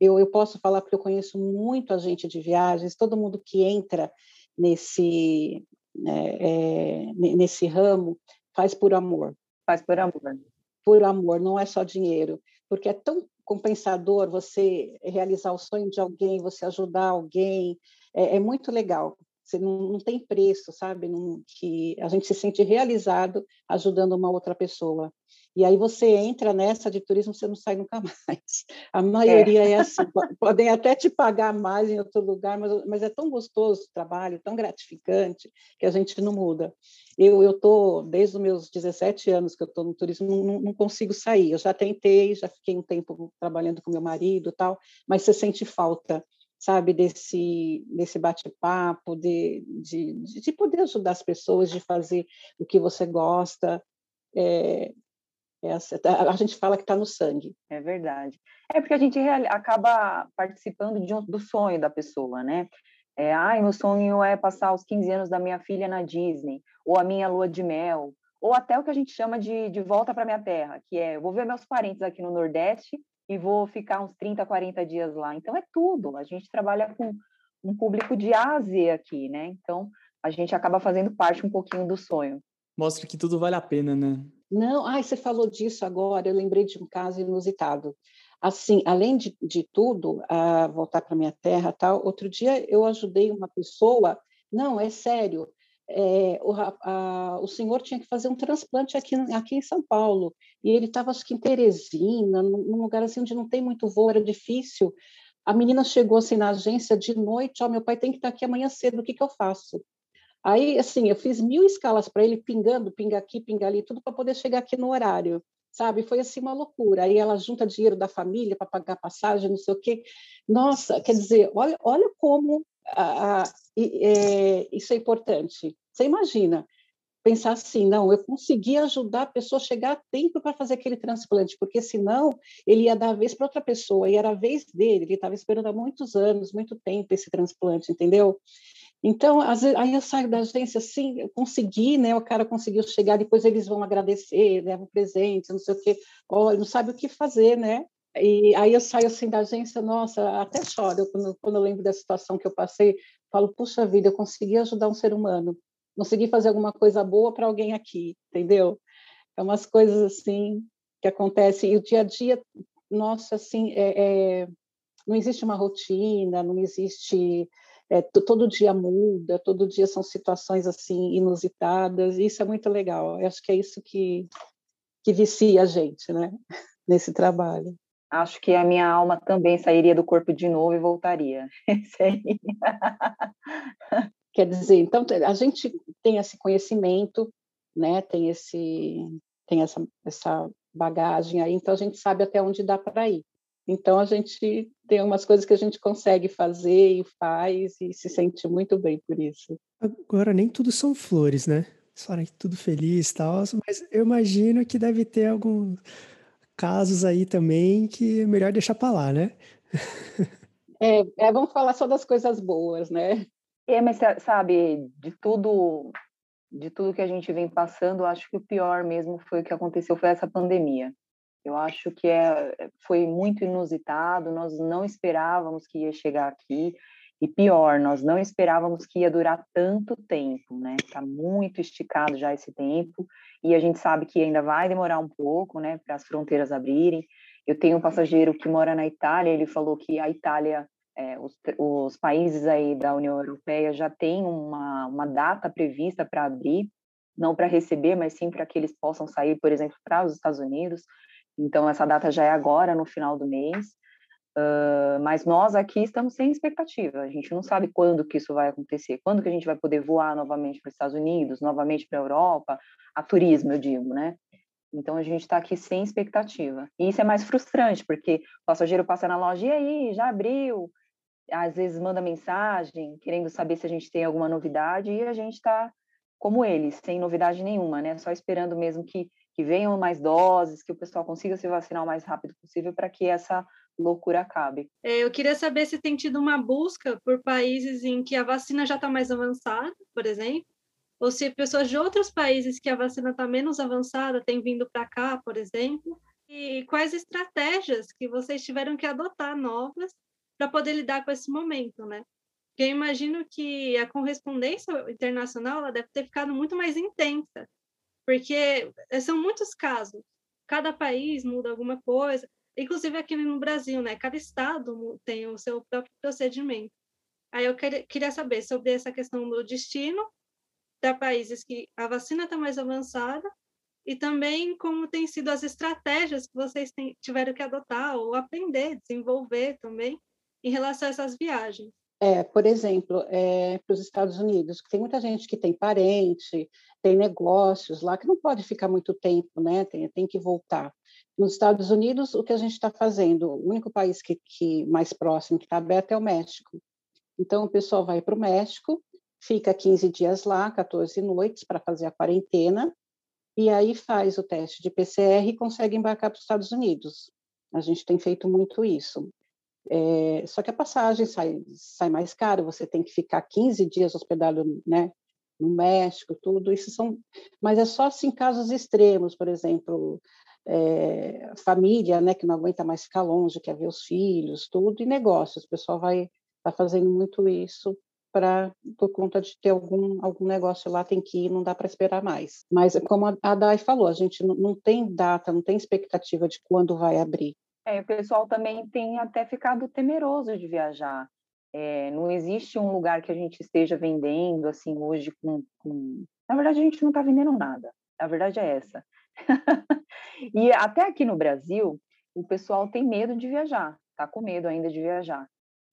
C: eu, eu posso falar porque eu conheço muito a gente de viagens, todo mundo que entra nesse é, nesse ramo faz por amor.
D: Faz por amor.
C: Por amor, não é só dinheiro, porque é tão compensador você realizar o sonho de alguém, você ajudar alguém, é, é muito legal. Você não, não tem preço, sabe? Não, que a gente se sente realizado ajudando uma outra pessoa. E aí você entra nessa de turismo, você não sai nunca mais. A maioria é, é assim, podem até te pagar mais em outro lugar, mas, mas é tão gostoso o trabalho, tão gratificante, que a gente não muda. Eu estou, desde os meus 17 anos que eu estou no turismo, não, não, consigo sair. Eu já tentei, já fiquei um tempo trabalhando com meu marido tal, mas você sente falta sabe, desse, desse bate-papo, de, de, de poder ajudar as pessoas, de fazer o que você gosta. É, essa, tá, a gente fala que está no sangue.
D: É verdade. É porque a gente acaba participando um, do sonho da pessoa, né? É, ai, meu sonho é passar os 15 anos da minha filha na Disney, ou a minha lua de mel, ou até o que a gente chama de, de volta para minha terra, que é, vou ver meus parentes aqui no Nordeste e vou ficar uns 30, 40 dias lá. Então, é tudo. A gente trabalha com um público de Ásia aqui, né? Então, a gente acaba fazendo parte um pouquinho do sonho.
A: Mostra que tudo vale a pena, né?
C: Não, ai, você falou disso agora, eu lembrei de um caso inusitado. Assim, além de, de tudo, a voltar para minha terra tal, outro dia eu ajudei uma pessoa, não, é sério, é, o, a, o senhor tinha que fazer um transplante aqui, aqui em São Paulo, e ele estava, acho que em Teresina, num lugar assim onde não tem muito voo, era difícil. A menina chegou assim na agência de noite, ó, oh, meu pai tem que estar aqui amanhã cedo, o que, que eu faço? Aí, assim, eu fiz mil escalas para ele, pingando, pinga aqui, pinga ali, tudo para poder chegar aqui no horário, sabe? Foi assim uma loucura. Aí ela junta dinheiro da família para pagar passagem, não sei o quê. Nossa, quer dizer, olha, olha como a, a, é, isso é importante. Você imagina, pensar assim, não, eu consegui ajudar a pessoa a chegar a tempo para fazer aquele transplante, porque senão ele ia dar a vez para outra pessoa, e era a vez dele, ele estava esperando há muitos anos, muito tempo esse transplante, entendeu? Então, às vezes, aí eu saio da agência assim, eu consegui, né? O cara conseguiu chegar, depois eles vão agradecer, levam presentes, não sei o quê, oh, não sabe o que fazer, né? E aí eu saio assim da agência, nossa, até choro quando, quando eu lembro da situação que eu passei, falo, puxa vida, eu consegui ajudar um ser humano, consegui fazer alguma coisa boa para alguém aqui, entendeu? É umas coisas assim que acontecem, e o dia a dia, nossa, assim, é, é não existe uma rotina, não existe é, todo dia muda, todo dia são situações assim inusitadas, e isso é muito legal. Eu acho que é isso que, que vicia a gente, né, nesse trabalho.
D: Acho que a minha alma também sairia do corpo de novo e voltaria.
C: Quer dizer, então a gente tem esse conhecimento, né, tem esse tem essa, essa bagagem aí, então a gente sabe até onde dá para ir. Então a gente tem umas coisas que a gente consegue fazer e faz e se sente muito bem por isso.
B: Agora nem tudo são flores, né? Só tudo feliz, tal, mas eu imagino que deve ter alguns casos aí também que é melhor deixar para lá, né?
C: é, é, vamos falar só das coisas boas, né?
D: É, mas sabe, de tudo, de tudo que a gente vem passando, acho que o pior mesmo foi o que aconteceu, foi essa pandemia. Eu acho que é, foi muito inusitado, nós não esperávamos que ia chegar aqui, e pior, nós não esperávamos que ia durar tanto tempo, né? Está muito esticado já esse tempo, e a gente sabe que ainda vai demorar um pouco, né, para as fronteiras abrirem. Eu tenho um passageiro que mora na Itália, ele falou que a Itália, é, os, os países aí da União Europeia já têm uma, uma data prevista para abrir, não para receber, mas sim para que eles possam sair, por exemplo, para os Estados Unidos. Então, essa data já é agora, no final do mês. Uh, mas nós aqui estamos sem expectativa. A gente não sabe quando que isso vai acontecer, quando que a gente vai poder voar novamente para os Estados Unidos, novamente para a Europa, a turismo, eu digo, né? Então a gente está aqui sem expectativa. E isso é mais frustrante, porque o passageiro passa na loja, e aí, já abriu? Às vezes manda mensagem, querendo saber se a gente tem alguma novidade, e a gente está como eles, sem novidade nenhuma, né? Só esperando mesmo que que venham mais doses, que o pessoal consiga se vacinar o mais rápido possível para que essa loucura acabe.
E: É, eu queria saber se tem tido uma busca por países em que a vacina já está mais avançada, por exemplo, ou se pessoas de outros países que a vacina está menos avançada têm vindo para cá, por exemplo, e quais estratégias que vocês tiveram que adotar novas para poder lidar com esse momento, né? Porque eu imagino que a correspondência internacional ela deve ter ficado muito mais intensa porque eh, são muitos casos. Cada país muda alguma coisa, inclusive aqui no Brasil, né? Cada estado tem o seu próprio procedimento. Aí eu queria saber sobre essa questão do destino para países que a vacina está mais avançada e também como têm sido as estratégias que vocês tiveram que adotar ou aprender, desenvolver também em relação a essas viagens.
C: É, por exemplo, é, para os Estados Unidos, que tem muita gente que tem parente, tem negócios lá, que não pode ficar muito tempo, né? Tem, tem que voltar. Nos Estados Unidos, o que a gente está fazendo, o único país que, que mais próximo que está aberto é o México. Então, o pessoal vai para o México, fica 15 dias lá, 14 noites, para fazer a quarentena, e aí faz o teste de PCR e consegue embarcar para os Estados Unidos. A gente tem feito muito isso. É, só que a passagem sai, sai mais cara, você tem que ficar 15 dias hospedado né, no México, tudo isso são. Mas é só assim casos extremos, por exemplo, é, família né, que não aguenta mais ficar longe, quer ver os filhos, tudo, e negócios. O pessoal vai tá fazendo muito isso para por conta de ter algum algum negócio lá tem que ir, não dá para esperar mais. Mas como a Dai falou, a gente não, não tem data, não tem expectativa de quando vai abrir.
D: É, o pessoal também tem até ficado temeroso de viajar. É, não existe um lugar que a gente esteja vendendo assim hoje com, com... na verdade a gente não está vendendo nada. A verdade é essa. e até aqui no Brasil o pessoal tem medo de viajar, tá com medo ainda de viajar.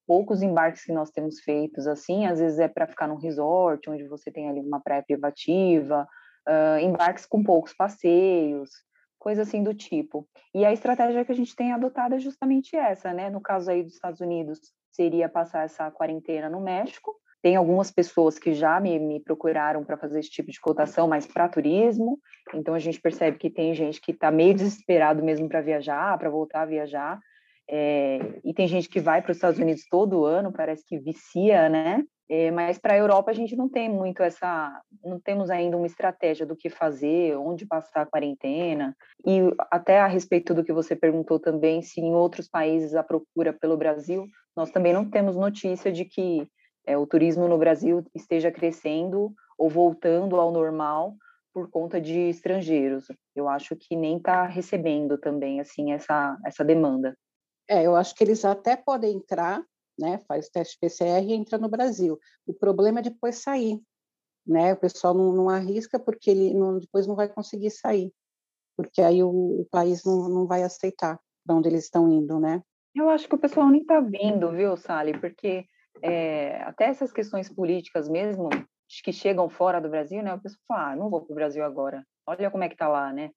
D: Poucos embarques que nós temos feitos assim, às vezes é para ficar num resort onde você tem ali uma praia privativa, uh, embarques com poucos passeios, coisa assim do tipo. E a estratégia que a gente tem adotado é justamente essa, né? No caso aí dos Estados Unidos, seria passar essa quarentena no México. Tem algumas pessoas que já me, me procuraram para fazer esse tipo de cotação, mas para turismo. Então a gente percebe que tem gente que está meio desesperado mesmo para viajar, para voltar a viajar. É, e tem gente que vai para os Estados Unidos todo ano, parece que vicia, né? É, mas para a Europa a gente não tem muito essa, não temos ainda uma estratégia do que fazer, onde passar a quarentena. E até a respeito do que você perguntou também, se em outros países a procura pelo Brasil, nós também não temos notícia de que é, o turismo no Brasil esteja crescendo ou voltando ao normal por conta de estrangeiros. Eu acho que nem está recebendo também assim essa essa demanda.
C: É, eu acho que eles até podem entrar, né? Faz teste PCR e entra no Brasil. O problema é depois sair, né? O pessoal não, não arrisca porque ele não, depois não vai conseguir sair, porque aí o, o país não, não vai aceitar para onde eles estão indo, né?
D: Eu acho que o pessoal nem está vindo, viu, Sally? Porque é, até essas questões políticas mesmo, que chegam fora do Brasil, né? O pessoal fala, ah, não vou para o Brasil agora. Olha como é que tá lá, né?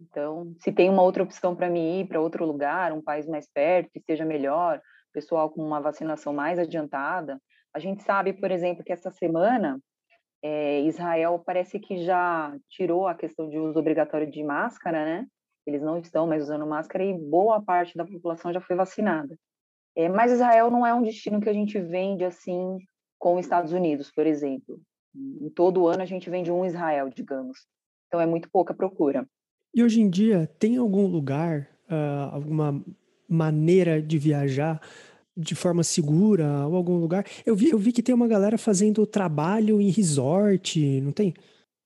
D: Então, se tem uma outra opção para mim ir para outro lugar, um país mais perto, que esteja melhor, pessoal com uma vacinação mais adiantada, a gente sabe, por exemplo, que essa semana é, Israel parece que já tirou a questão de uso obrigatório de máscara, né? Eles não estão mais usando máscara e boa parte da população já foi vacinada. É, mas Israel não é um destino que a gente vende assim com os Estados Unidos, por exemplo. Em todo ano a gente vende um Israel, digamos. Então é muito pouca procura.
B: E hoje em dia, tem algum lugar, uh, alguma maneira de viajar de forma segura ou algum lugar? Eu vi, eu vi que tem uma galera fazendo trabalho em resort, não tem?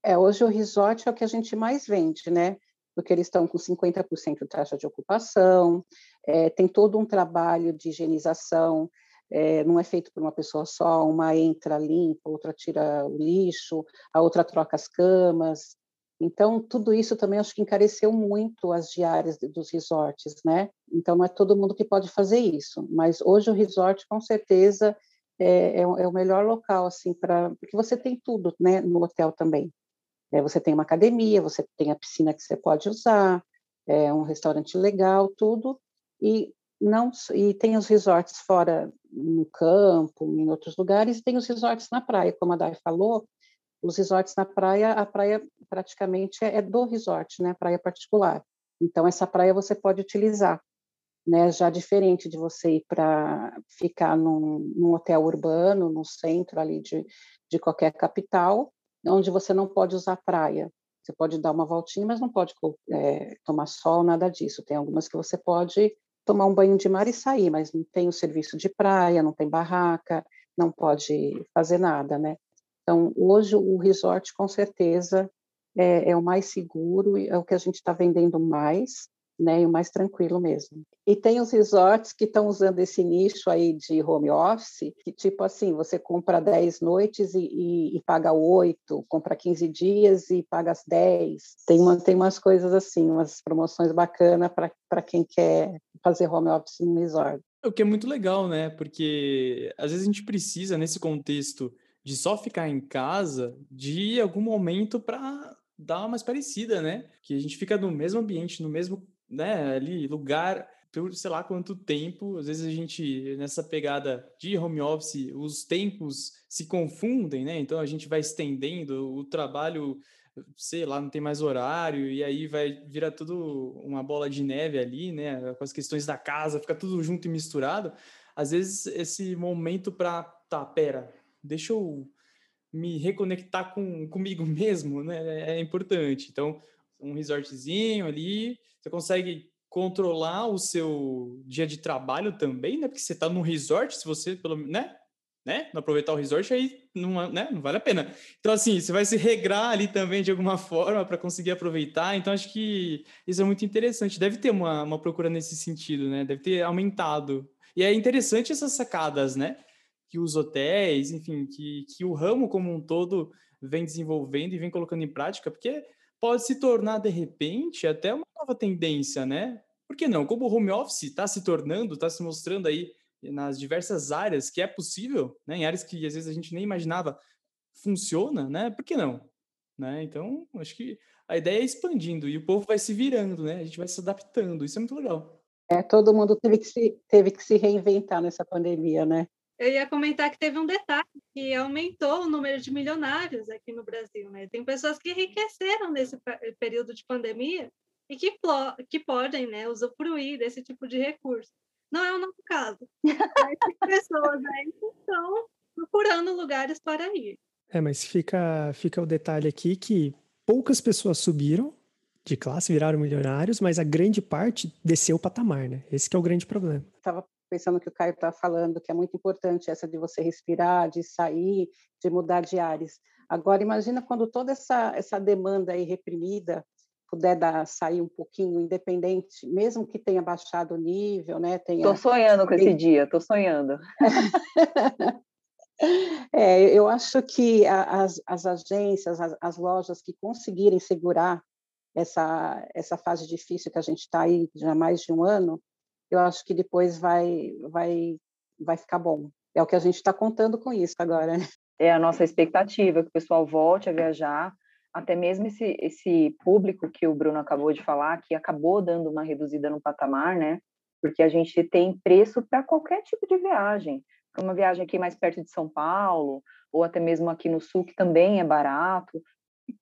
C: É, hoje o resort é o que a gente mais vende, né? Porque eles estão com 50% de taxa de ocupação, é, tem todo um trabalho de higienização, é, não é feito por uma pessoa só, uma entra limpa, outra tira o lixo, a outra troca as camas, então, tudo isso também acho que encareceu muito as diárias dos resorts, né? Então, não é todo mundo que pode fazer isso, mas hoje o resort, com certeza, é, é, é o melhor local, assim, para. Porque você tem tudo, né, no hotel também. É, você tem uma academia, você tem a piscina que você pode usar, é um restaurante legal, tudo, e não e tem os resorts fora no campo, em outros lugares, e tem os resorts na praia, como a Dai falou, os resorts na praia, a praia praticamente é, é do resort, né? Praia particular. Então essa praia você pode utilizar, né? Já diferente de você ir para ficar num, num, hotel urbano, no centro ali de, de qualquer capital, onde você não pode usar praia. Você pode dar uma voltinha, mas não pode é, tomar sol, nada disso. Tem algumas que você pode tomar um banho de mar e sair, mas não tem o serviço de praia, não tem barraca, não pode fazer nada, né? Então, hoje o resort, com certeza, é, é o mais seguro, é o que a gente está vendendo mais, né, e o mais tranquilo mesmo. E tem os resorts que estão usando esse nicho aí de home office, que tipo assim, você compra 10 noites e, e, e paga 8, compra 15 dias e paga as 10. Tem, uma, tem umas coisas assim, umas promoções bacanas para quem quer fazer home office no resort.
A: O que é muito legal, né? Porque às vezes a gente precisa, nesse contexto de só ficar em casa de algum momento para dar uma mais parecida, né? Que a gente fica no mesmo ambiente, no mesmo, né, ali lugar por sei lá quanto tempo. Às vezes a gente nessa pegada de home office, os tempos se confundem, né? Então a gente vai estendendo o trabalho, sei lá, não tem mais horário e aí vai virar tudo uma bola de neve ali, né? Com as questões da casa, fica tudo junto e misturado. Às vezes esse momento para tá, pera, deixa eu me reconectar com comigo mesmo, né? É importante. Então, um resortzinho ali, você consegue controlar o seu dia de trabalho também, né? Porque você está num resort, se você pelo né? Né? Não aproveitar o resort aí não, né? não vale a pena. Então assim, você vai se regrar ali também de alguma forma para conseguir aproveitar. Então acho que isso é muito interessante. Deve ter uma, uma procura nesse sentido, né? Deve ter aumentado. E é interessante essas sacadas, né? Que os hotéis, enfim, que, que o ramo como um todo vem desenvolvendo e vem colocando em prática, porque pode se tornar, de repente, até uma nova tendência, né? Por que não? Como o home office está se tornando, está se mostrando aí nas diversas áreas que é possível, né? em áreas que às vezes a gente nem imaginava funciona, né? Por que não? Né? Então, acho que a ideia é expandindo e o povo vai se virando, né? A gente vai se adaptando, isso é muito legal.
C: É, todo mundo teve que se, teve que se reinventar nessa pandemia, né?
E: Eu ia comentar que teve um detalhe que aumentou o número de milionários aqui no Brasil, né? Tem pessoas que enriqueceram nesse período de pandemia e que, que podem, né, usufruir desse tipo de recurso. Não é o nosso caso. Mas tem pessoas aí que estão procurando lugares para ir.
B: É, mas fica, fica o detalhe aqui que poucas pessoas subiram de classe, viraram milionários, mas a grande parte desceu o patamar, né? Esse é o grande problema.
C: Estava pensando que o Caio está falando, que é muito importante essa de você respirar, de sair, de mudar de ares. Agora, imagina quando toda essa, essa demanda aí reprimida puder dar, sair um pouquinho, independente, mesmo que tenha baixado o nível, né?
D: Estou sonhando com esse dia, estou sonhando.
C: é, eu acho que as, as agências, as, as, lojas que conseguirem segurar essa, essa fase difícil que a gente está aí já há mais de um ano, eu acho que depois vai, vai, vai ficar bom. É o que a gente está contando com isso agora. Né?
D: É a nossa expectativa que o pessoal volte a viajar, até mesmo esse, esse público que o Bruno acabou de falar, que acabou dando uma reduzida no patamar, né? Porque a gente tem preço para qualquer tipo de viagem. Uma viagem aqui mais perto de São Paulo, ou até mesmo aqui no Sul, que também é barato,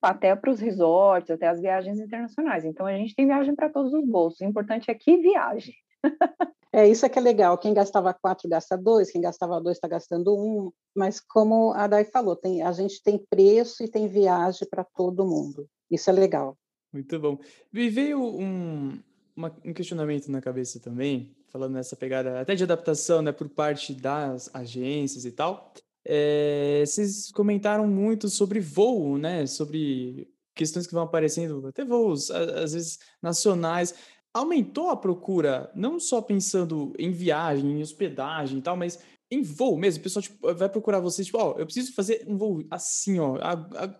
D: até para os resorts, até as viagens internacionais. Então, a gente tem viagem para todos os bolsos. O importante é que viaje.
C: É, isso é que é legal. Quem gastava quatro gasta dois, quem gastava dois está gastando um. Mas como a Dai falou, tem, a gente tem preço e tem viagem para todo mundo. Isso é legal.
A: Muito bom. Me veio um, uma, um questionamento na cabeça também, falando nessa pegada até de adaptação, né, por parte das agências e tal. É, vocês comentaram muito sobre voo, né, sobre questões que vão aparecendo, até voos, às vezes nacionais aumentou a procura, não só pensando em viagem, em hospedagem e tal, mas em voo mesmo. O pessoal tipo, vai procurar vocês, tipo, ó, oh, eu preciso fazer um voo assim, ó,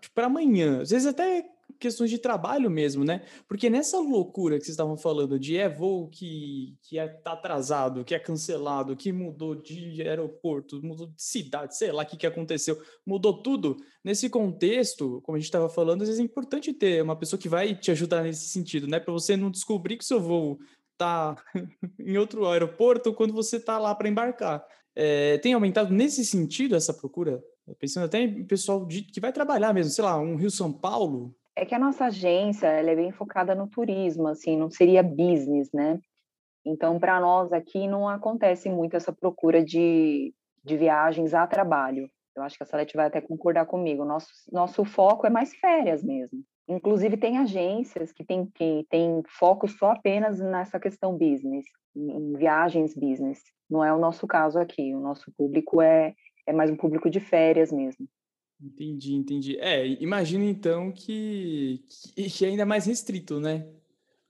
A: tipo, para amanhã. Às vezes até questões de trabalho mesmo, né? Porque nessa loucura que vocês estavam falando de é voo que, que é, tá atrasado, que é cancelado, que mudou de aeroporto, mudou de cidade, sei lá o que, que aconteceu, mudou tudo. Nesse contexto, como a gente estava falando, às vezes é importante ter uma pessoa que vai te ajudar nesse sentido, né? Para você não descobrir que seu voo tá em outro aeroporto quando você tá lá para embarcar. É, tem aumentado nesse sentido essa procura? Pensando até em pessoal de, que vai trabalhar mesmo, sei lá, um Rio São Paulo,
D: é que a nossa agência ela é bem focada no turismo, assim, não seria business, né? Então, para nós aqui não acontece muito essa procura de, de viagens a trabalho. Eu acho que a Salete vai até concordar comigo. Nosso, nosso foco é mais férias mesmo. Inclusive, tem agências que têm que tem foco só apenas nessa questão business, em viagens business. Não é o nosso caso aqui. O nosso público é, é mais um público de férias mesmo.
A: Entendi, entendi. É, imagino então que, que, que é ainda mais restrito, né?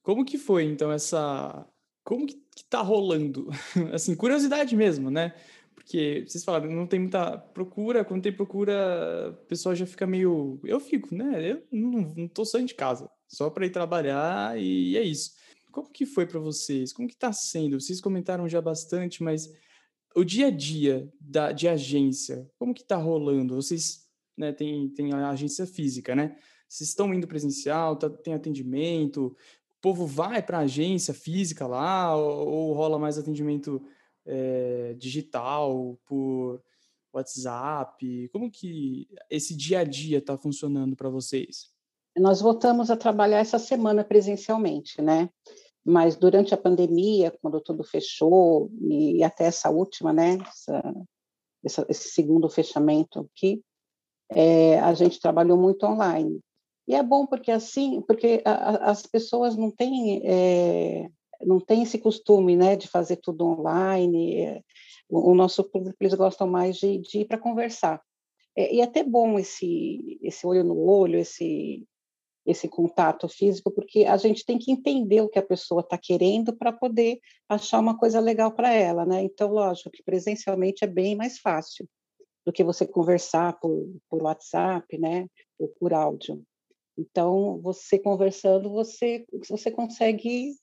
A: Como que foi então essa. Como que, que tá rolando? assim, curiosidade mesmo, né? Porque vocês falaram, não tem muita procura, quando tem procura, o pessoal já fica meio. Eu fico, né? Eu não, não tô saindo de casa, só para ir trabalhar e é isso. Como que foi para vocês? Como que tá sendo? Vocês comentaram já bastante, mas o dia a dia da, de agência, como que tá rolando? Vocês né, tem, tem a agência física, né? Se estão indo presencial, tá, tem atendimento, o povo vai para a agência física lá, ou, ou rola mais atendimento é, digital, por WhatsApp? Como que esse dia a dia está funcionando para vocês?
C: Nós voltamos a trabalhar essa semana presencialmente, né? Mas durante a pandemia, quando tudo fechou, e até essa última, né? Essa, essa, esse segundo fechamento aqui, é, a gente trabalhou muito online. E é bom porque assim, porque a, as pessoas não têm é, não têm esse costume, né, de fazer tudo online. O, o, nosso público eles gostam mais de, de ir para conversar. É, e é até bom esse esse olho no olho, esse esse contato físico, porque a gente tem que entender o que a pessoa está querendo para poder achar uma coisa legal para ela, né? Então, lógico que presencialmente é bem mais fácil do que você conversar por, por WhatsApp, né, ou por áudio. Então, você conversando, você, você consegue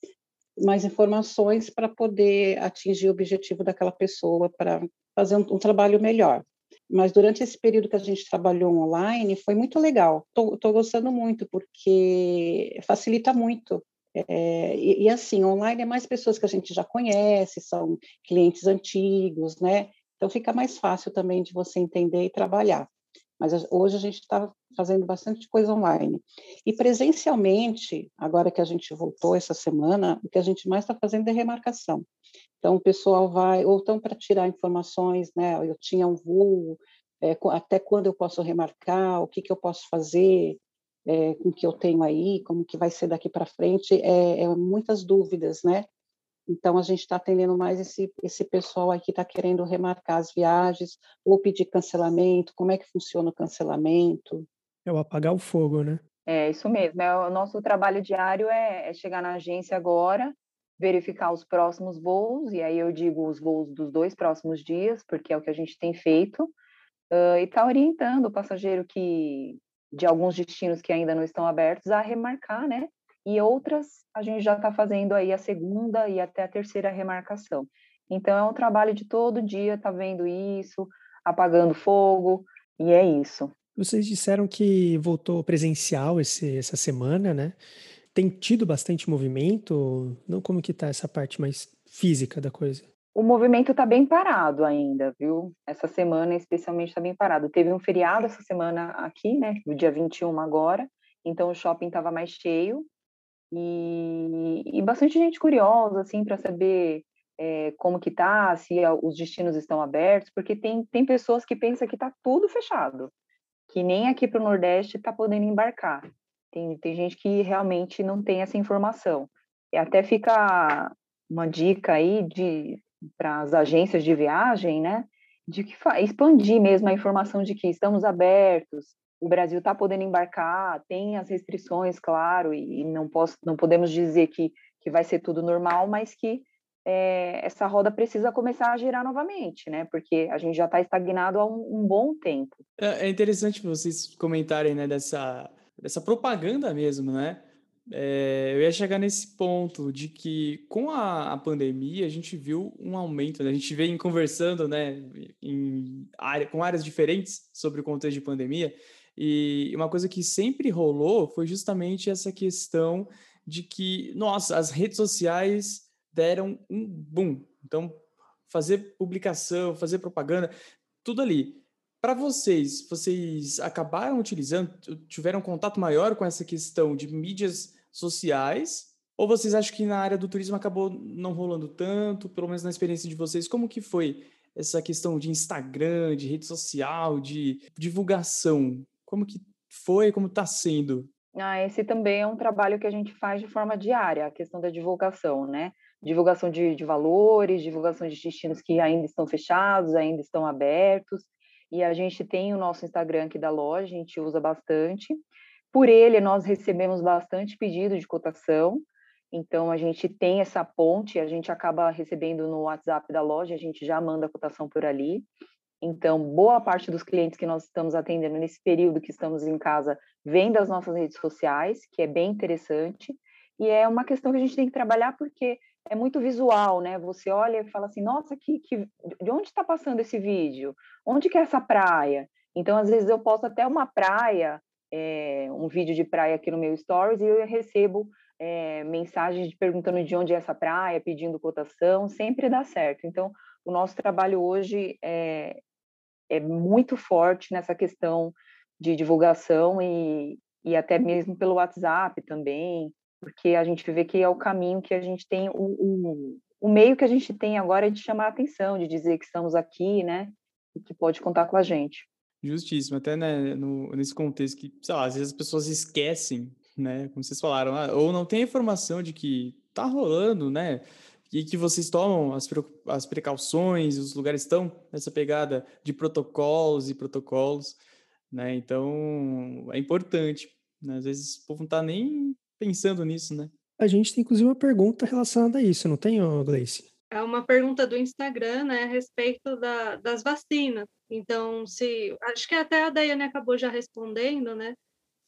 C: mais informações para poder atingir o objetivo daquela pessoa, para fazer um, um, trabalho melhor. Mas durante esse período que a gente trabalhou online, foi muito legal. Estou gostando muito, porque facilita muito. É, e, e, assim, online é mais pessoas que a gente já conhece, são clientes antigos, né? Então fica mais fácil também de você entender e trabalhar. Mas hoje a gente está fazendo bastante coisa online. E presencialmente, agora que a gente voltou essa semana, o que a gente mais está fazendo é remarcação. Então o pessoal vai, ou então para tirar informações, né? Eu tinha um voo, é, até quando eu posso remarcar, o que, que eu posso fazer, é, com o que eu tenho aí, como que vai ser daqui para frente, é, é, muitas dúvidas, né? Então, a gente está atendendo mais esse, esse pessoal aí que está querendo remarcar as viagens ou pedir cancelamento, como é que funciona o cancelamento.
B: É o apagar o fogo, né?
D: É isso mesmo. É, o nosso trabalho diário é, é chegar na agência agora, verificar os próximos voos, e aí eu digo os voos dos dois próximos dias, porque é o que a gente tem feito, uh, e está orientando o passageiro que de alguns destinos que ainda não estão abertos a remarcar, né? E outras a gente já está fazendo aí a segunda e até a terceira remarcação. Então é um trabalho de todo dia, tá vendo isso, apagando fogo, e é isso.
B: Vocês disseram que voltou presencial esse, essa semana, né? Tem tido bastante movimento? Não como que tá essa parte mais física da coisa?
D: O movimento está bem parado ainda, viu? Essa semana especialmente está bem parado. Teve um feriado essa semana aqui, né? No dia 21 agora, então o shopping estava mais cheio e, e, bastante gente curiosa, assim, para saber é, como que tá, se os destinos estão abertos, porque tem, tem pessoas que pensam que está tudo fechado, que nem aqui para o Nordeste está podendo embarcar. Tem, tem gente que realmente não tem essa informação. E até fica uma dica aí de para as agências de viagem, né? De que expandir mesmo a informação de que estamos abertos, o Brasil está podendo embarcar, tem as restrições, claro, e não, posso, não podemos dizer que, que vai ser tudo normal, mas que é, essa roda precisa começar a girar novamente, né? Porque a gente já está estagnado há um, um bom tempo.
A: É, é interessante vocês comentarem, né, dessa, dessa propaganda mesmo, né? É, eu ia chegar nesse ponto de que com a, a, pandemia a gente viu um aumento, né? a gente vem conversando né, em área, com áreas diferentes sobre o contexto de pandemia, e uma coisa que sempre rolou foi justamente essa questão de que, nossa, as redes sociais deram um boom. Então, fazer publicação, fazer propaganda, tudo ali. Para vocês, vocês acabaram utilizando, tiveram contato maior com essa questão de mídias sociais? Ou vocês acham que na área do turismo acabou não rolando tanto, pelo menos na experiência de vocês? Como que foi essa questão de Instagram, de rede social, de divulgação? Como que foi, como está sendo?
D: Ah, esse também é um trabalho que a gente faz de forma diária, a questão da divulgação, né? divulgação de, de valores, divulgação de destinos que ainda estão fechados, ainda estão abertos. E a gente tem o nosso Instagram aqui da loja, a gente usa bastante. Por ele, nós recebemos bastante pedido de cotação. Então, a gente tem essa ponte, a gente acaba recebendo no WhatsApp da loja, a gente já manda a cotação por ali. Então, boa parte dos clientes que nós estamos atendendo nesse período que estamos em casa vem das nossas redes sociais, que é bem interessante. E é uma questão que a gente tem que trabalhar porque é muito visual, né? Você olha e fala assim, nossa, que, que, de onde está passando esse vídeo? Onde que é essa praia? Então, às vezes eu posto até uma praia, é, um vídeo de praia aqui no meu stories e eu recebo é, mensagens perguntando de onde é essa praia, pedindo cotação, sempre dá certo. Então, o nosso trabalho hoje é, é muito forte nessa questão de divulgação e, e até mesmo pelo WhatsApp também, porque a gente vê que é o caminho que a gente tem, o, o, o meio que a gente tem agora é de chamar a atenção, de dizer que estamos aqui, né, e que pode contar com a gente.
A: Justíssimo, até né, no, nesse contexto que, sei lá, às vezes as pessoas esquecem, né, como vocês falaram, ah, ou não tem informação de que tá rolando, né, e que vocês tomam as, as precauções, os lugares estão nessa pegada de protocolos e protocolos, né, então é importante, né, às vezes o povo não tá nem pensando nisso, né?
B: A gente tem inclusive uma pergunta relacionada a isso, não tem, Gleice?
E: É uma pergunta do Instagram, né, a respeito da, das vacinas. Então, se acho que até a Daiane acabou já respondendo, né?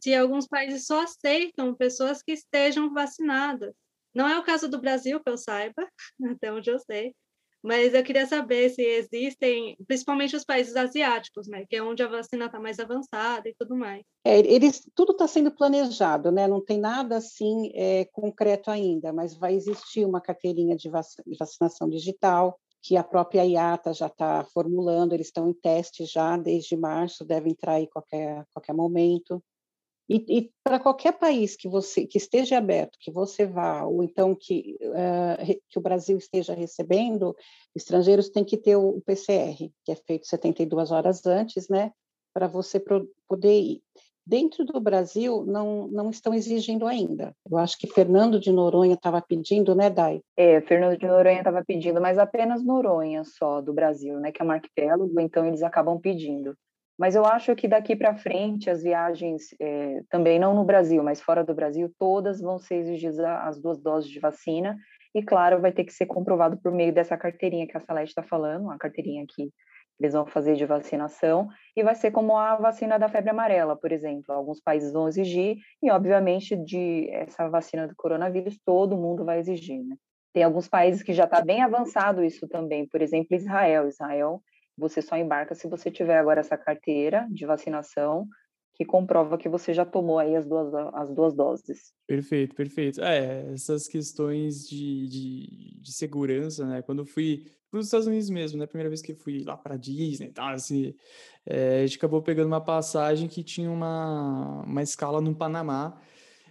E: Se alguns países só aceitam pessoas que estejam vacinadas. Não é o caso do Brasil, que eu saiba, até onde eu sei. Mas eu queria saber se existem, principalmente os países asiáticos, né, que é onde a vacina está mais avançada e tudo mais.
C: É, eles, tudo está sendo planejado, né? Não tem nada assim é, concreto ainda, mas vai existir uma carteirinha de, vac de vacinação digital que a própria IATA já está formulando. Eles estão em teste já desde março, deve entrar aí qualquer qualquer momento. E, e para qualquer país que você que esteja aberto, que você vá, ou então que, uh, que o Brasil esteja recebendo, estrangeiros têm que ter o PCR, que é feito 72 horas antes, né, para você pro, poder ir. Dentro do Brasil, não, não estão exigindo ainda. Eu acho que Fernando de Noronha estava pedindo, né, Dai?
D: É, Fernando de Noronha estava pedindo, mas apenas Noronha só do Brasil, né, que é um arquipélago, então eles acabam pedindo. Mas eu acho que daqui para frente as viagens, é, também não no Brasil, mas fora do Brasil, todas vão ser exigidas as duas doses de vacina. E, claro, vai ter que ser comprovado por meio dessa carteirinha que a Salete está falando, a carteirinha que eles vão fazer de vacinação, e vai ser como a vacina da febre amarela, por exemplo. Alguns países vão exigir, e, obviamente, de essa vacina do coronavírus, todo mundo vai exigir. Né? Tem alguns países que já está bem avançado isso também, por exemplo, Israel. Israel você só embarca se você tiver agora essa carteira de vacinação que comprova que você já tomou aí as duas, as duas doses.
A: Perfeito, perfeito. É, essas questões de, de, de segurança, né? Quando eu fui para os Estados Unidos mesmo, né? Primeira vez que eu fui lá para Disney e tal, assim, é, a gente acabou pegando uma passagem que tinha uma, uma escala no Panamá,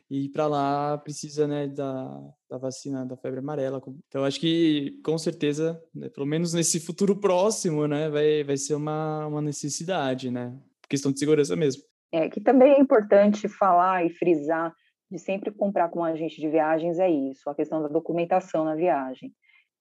A: e para lá precisa né, da, da vacina da febre amarela. Então, acho que com certeza, né, pelo menos nesse futuro próximo, né, vai, vai ser uma, uma necessidade, né? Questão de segurança mesmo.
D: É, que também é importante falar e frisar de sempre comprar com um agente de viagens é isso, a questão da documentação na viagem.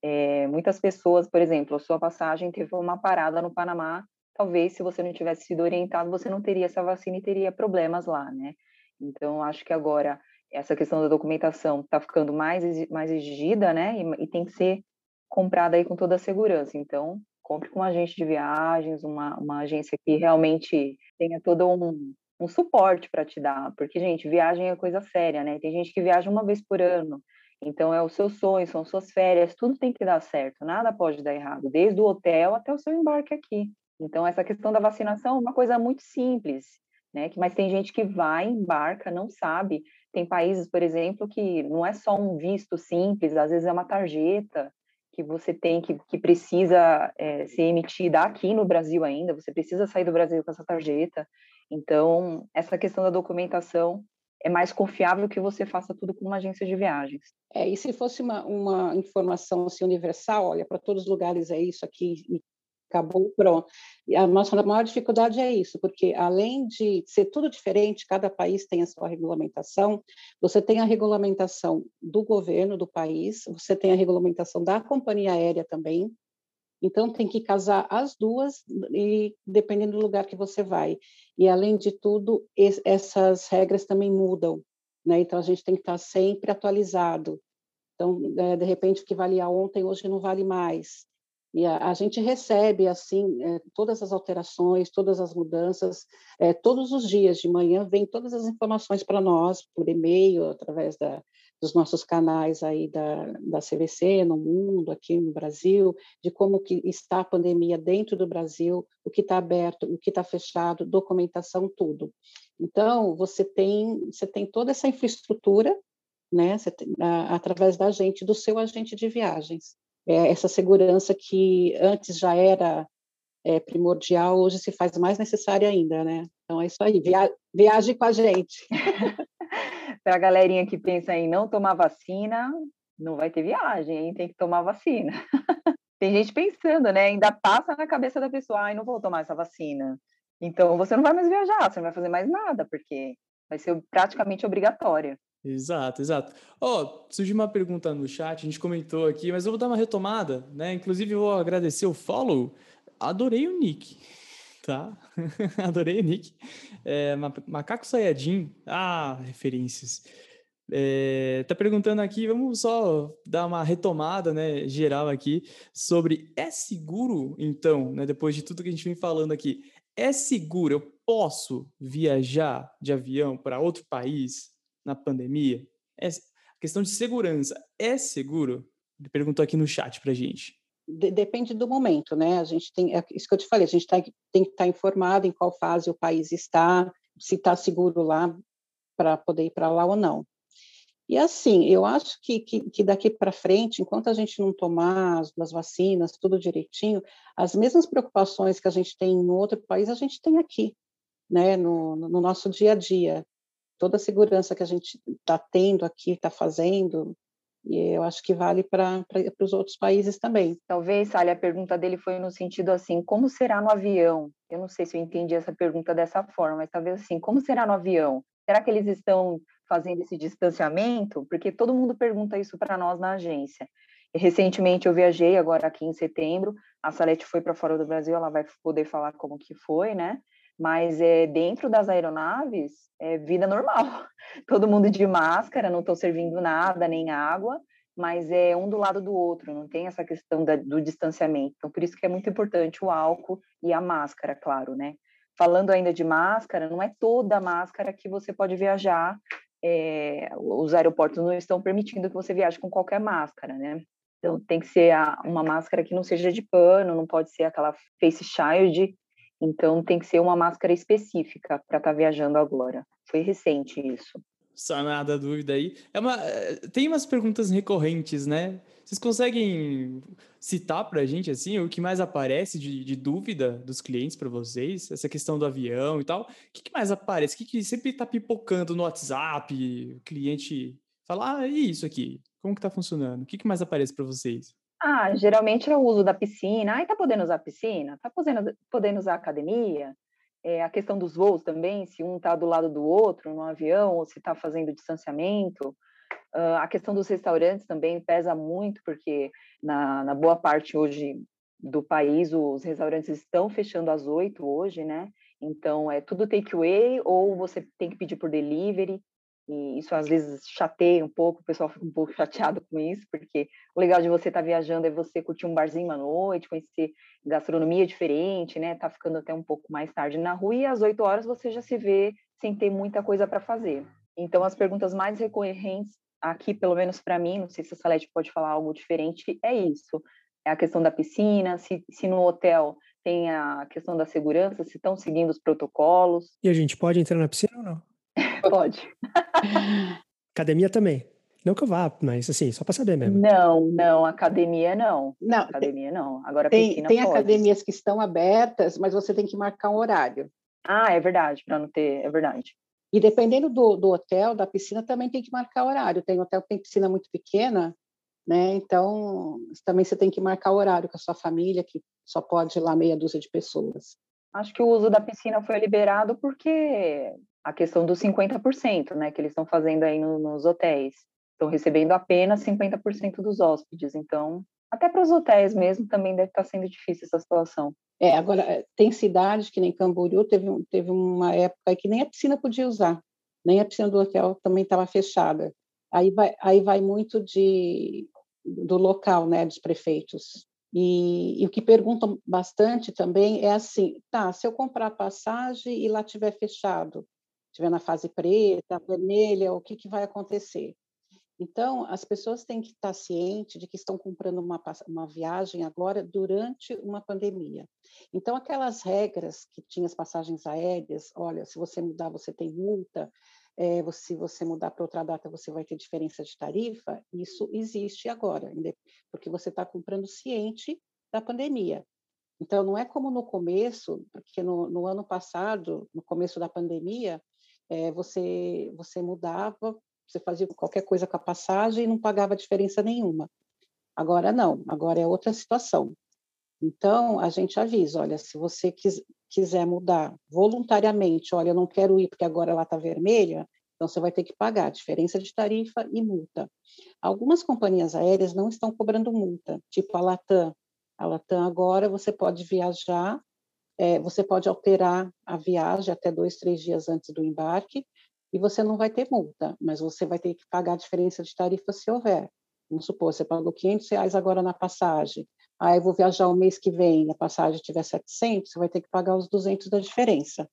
D: É, muitas pessoas, por exemplo, a sua passagem teve uma parada no Panamá, talvez se você não tivesse sido orientado, você não teria essa vacina e teria problemas lá, né? Então, acho que agora essa questão da documentação está ficando mais, mais exigida, né? E, e, tem que ser comprada aí com toda a segurança. Então, compre com um agente de viagens, uma, uma agência que realmente tenha todo um, um suporte para te dar. Porque, gente, viagem é coisa séria, né? Tem gente que viaja uma vez por ano. Então, é o seu sonho, são suas férias, tudo tem que dar certo, nada pode dar errado, desde o hotel até o seu embarque aqui. Então, essa questão da vacinação é uma coisa muito simples né? Mas tem gente que vai, embarca, não sabe. Tem países, por exemplo, que não é só um visto simples, às vezes é uma tarjeta que você tem que, que precisa é, ser emitida aqui no Brasil ainda, você precisa sair do Brasil com essa tarjeta. Então, essa questão da documentação é mais confiável que você faça tudo com uma agência de viagens.
C: É, e se fosse uma, uma informação assim, universal, olha, para todos os lugares é isso aqui, acabou, pronto. E a nossa maior dificuldade é isso, porque além de ser tudo diferente, cada país tem a sua regulamentação, você tem a regulamentação do governo do país, você tem a regulamentação da companhia aérea também, então tem que casar as duas e dependendo do lugar que você vai. E além de tudo, essas regras também mudam, né? Então a gente tem que estar sempre atualizado. Então, é, de repente, o que valia ontem hoje não vale mais. E a, a gente recebe, assim, é, todas as alterações, todas as mudanças, é, todos os dias de manhã vem todas as informações para nós, por e-mail, através da, dos nossos canais aí da, da CVC no mundo, aqui no Brasil, de como que está a pandemia dentro do Brasil, o que está aberto, o que está fechado, documentação, tudo. Então, você tem, você tem toda essa infraestrutura, né, tem, a, através da gente, do seu agente de viagens é, essa segurança que antes já era é, primordial, hoje se faz mais necessária ainda, né? Então é isso aí, via viaje com a gente.
D: Para a galerinha que pensa em não tomar vacina, não vai ter viagem, hein? tem que tomar vacina. Tem gente pensando, né? Ainda passa na cabeça da pessoa, ai, não vou tomar essa vacina. Então você não vai mais viajar, você não vai fazer mais nada, porque vai ser praticamente obrigatória.
A: Exato, exato. Ó, oh, surgiu uma pergunta no chat, a gente comentou aqui, mas eu vou dar uma retomada, né? Inclusive, eu vou agradecer o follow. Adorei o nick, tá? Adorei o nick. É, Macaco Sayajin. Ah, referências. É, tá perguntando aqui, vamos só dar uma retomada, né, geral aqui, sobre é seguro, então, né, depois de tudo que a gente vem falando aqui, é seguro, eu posso viajar de avião para outro país na pandemia? É, a questão de segurança é seguro? Ele perguntou aqui no chat para gente.
C: depende do momento, né? A gente tem, é isso que eu te falei, a gente tá, tem que estar tá informado em qual fase o país está, se está seguro lá para poder ir para lá ou não. E assim, eu acho que, que, que daqui para frente, enquanto a gente não tomar as, as, vacinas, tudo direitinho, as mesmas preocupações que a gente tem no outro país, a gente tem aqui, né, no, no nosso dia a dia toda a segurança que a gente está tendo aqui, está fazendo, e eu acho que vale para os outros países também.
D: Talvez, Sally, a pergunta dele foi no sentido assim, como será no avião? Eu não sei se eu entendi essa pergunta dessa forma, mas talvez assim, como será no avião? Será que eles estão fazendo esse distanciamento? Porque todo mundo pergunta isso para nós na agência. Recentemente eu viajei, agora aqui em setembro, a Salete foi para fora do Brasil, ela vai poder falar como que foi, né? Mas é, dentro das aeronaves, é vida normal. Todo mundo de máscara, não estou servindo nada, nem água, mas é um do lado do outro, não tem essa questão da, do distanciamento. Então, por isso que é muito importante o álcool e a máscara, claro, né? Falando ainda de máscara, não é toda máscara que você pode viajar. É, os aeroportos não estão permitindo que você viaje com qualquer máscara, né? Então, tem que ser uma máscara que não seja de pano, não pode ser aquela face shield. Então, tem que ser uma máscara específica para estar tá viajando agora. Foi recente isso
A: sanada dúvida aí. É uma, eh, tem umas perguntas recorrentes, né? Vocês conseguem citar para a gente assim o que mais aparece de, de dúvida dos clientes para vocês? Essa questão do avião e tal. O que, que mais aparece? O que, que sempre está pipocando no WhatsApp? O cliente fala, ah, e isso aqui? Como que está funcionando? O que, que mais aparece para vocês?
D: Ah, geralmente é o uso da piscina. Ai, tá podendo usar piscina? Tá podendo, podendo usar academia? é, a questão dos voos também, se um está do lado do outro no avião, ou se está fazendo distanciamento. Uh, a questão dos restaurantes também pesa muito, porque na, na boa parte hoje do país, os restaurantes estão fechando às oito hoje, né? Então, é tudo takeaway ou você tem que pedir por delivery. E isso às vezes chateia um pouco, o pessoal fica um pouco chateado com isso, porque o legal de você estar tá viajando é você curtir um barzinho à noite, conhecer gastronomia diferente, né? Tá ficando até um pouco mais tarde na rua e às 8 horas você já se vê sem ter muita coisa para fazer. Então, as perguntas mais recorrentes aqui, pelo menos para mim, não sei se a Salete pode falar algo diferente, é isso. É a questão da piscina, se, se no hotel tem a questão da segurança, se estão seguindo os protocolos.
B: E a gente pode entrar na piscina ou não?
D: Pode.
B: Academia também. Não que eu vá, mas assim, só para saber mesmo.
D: Não, não, academia não. Não, academia não. Agora
C: tem,
D: tem
C: pode. academias que estão abertas, mas você tem que marcar um horário.
D: Ah, é verdade, para não ter, é verdade.
C: E dependendo do, do hotel, da piscina, também tem que marcar horário. Tem hotel que tem piscina muito pequena, né? Então, também você tem que marcar o horário com a sua família, que só pode ir lá meia dúzia de pessoas.
D: Acho que o uso da piscina foi liberado porque a questão dos 50%, né, que eles estão fazendo aí no, nos hotéis. Estão recebendo apenas 50% dos hóspedes. Então, até para os hotéis mesmo também deve estar sendo difícil essa situação.
C: É, agora, eh, tem cidades que nem Camboriú, teve, teve uma época que nem a piscina podia usar, nem a piscina do hotel também estava fechada. Aí vai, aí vai muito de, do local, né, dos prefeitos. E, e, o que perguntam bastante também é assim, tá, se eu comprar passagem e lá tiver fechado, estiver na fase preta, vermelha, o que, que vai acontecer? Então, as pessoas têm que estar cientes de que estão comprando uma, uma viagem agora durante uma pandemia. Então, aquelas regras que tinham as passagens aéreas, olha, se você mudar, você tem multa, é, se você mudar para outra data, você vai ter diferença de tarifa, isso existe agora, porque você está comprando ciente da pandemia. Então, não é como no começo, porque no, no ano passado, no começo da pandemia, é, você, você mudava, você fazia qualquer coisa com a passagem e não pagava diferença nenhuma. Agora não, agora é outra situação. Então, a gente avisa, olha, se você quis, quiser mudar voluntariamente, olha, eu não quero ir porque agora ela está vermelha, então você vai ter que pagar diferença de tarifa e multa. Algumas companhias aéreas não estão cobrando multa, tipo a Latam. A Latam agora você pode viajar é, você pode alterar a viagem até dois, três dias antes do embarque e você não vai ter multa, mas você vai ter que pagar a diferença de tarifa se houver. Vamos supor, você pagou 500 reais agora na passagem, aí eu vou viajar o mês que vem, a passagem tiver 700, você vai ter que pagar os 200 da diferença.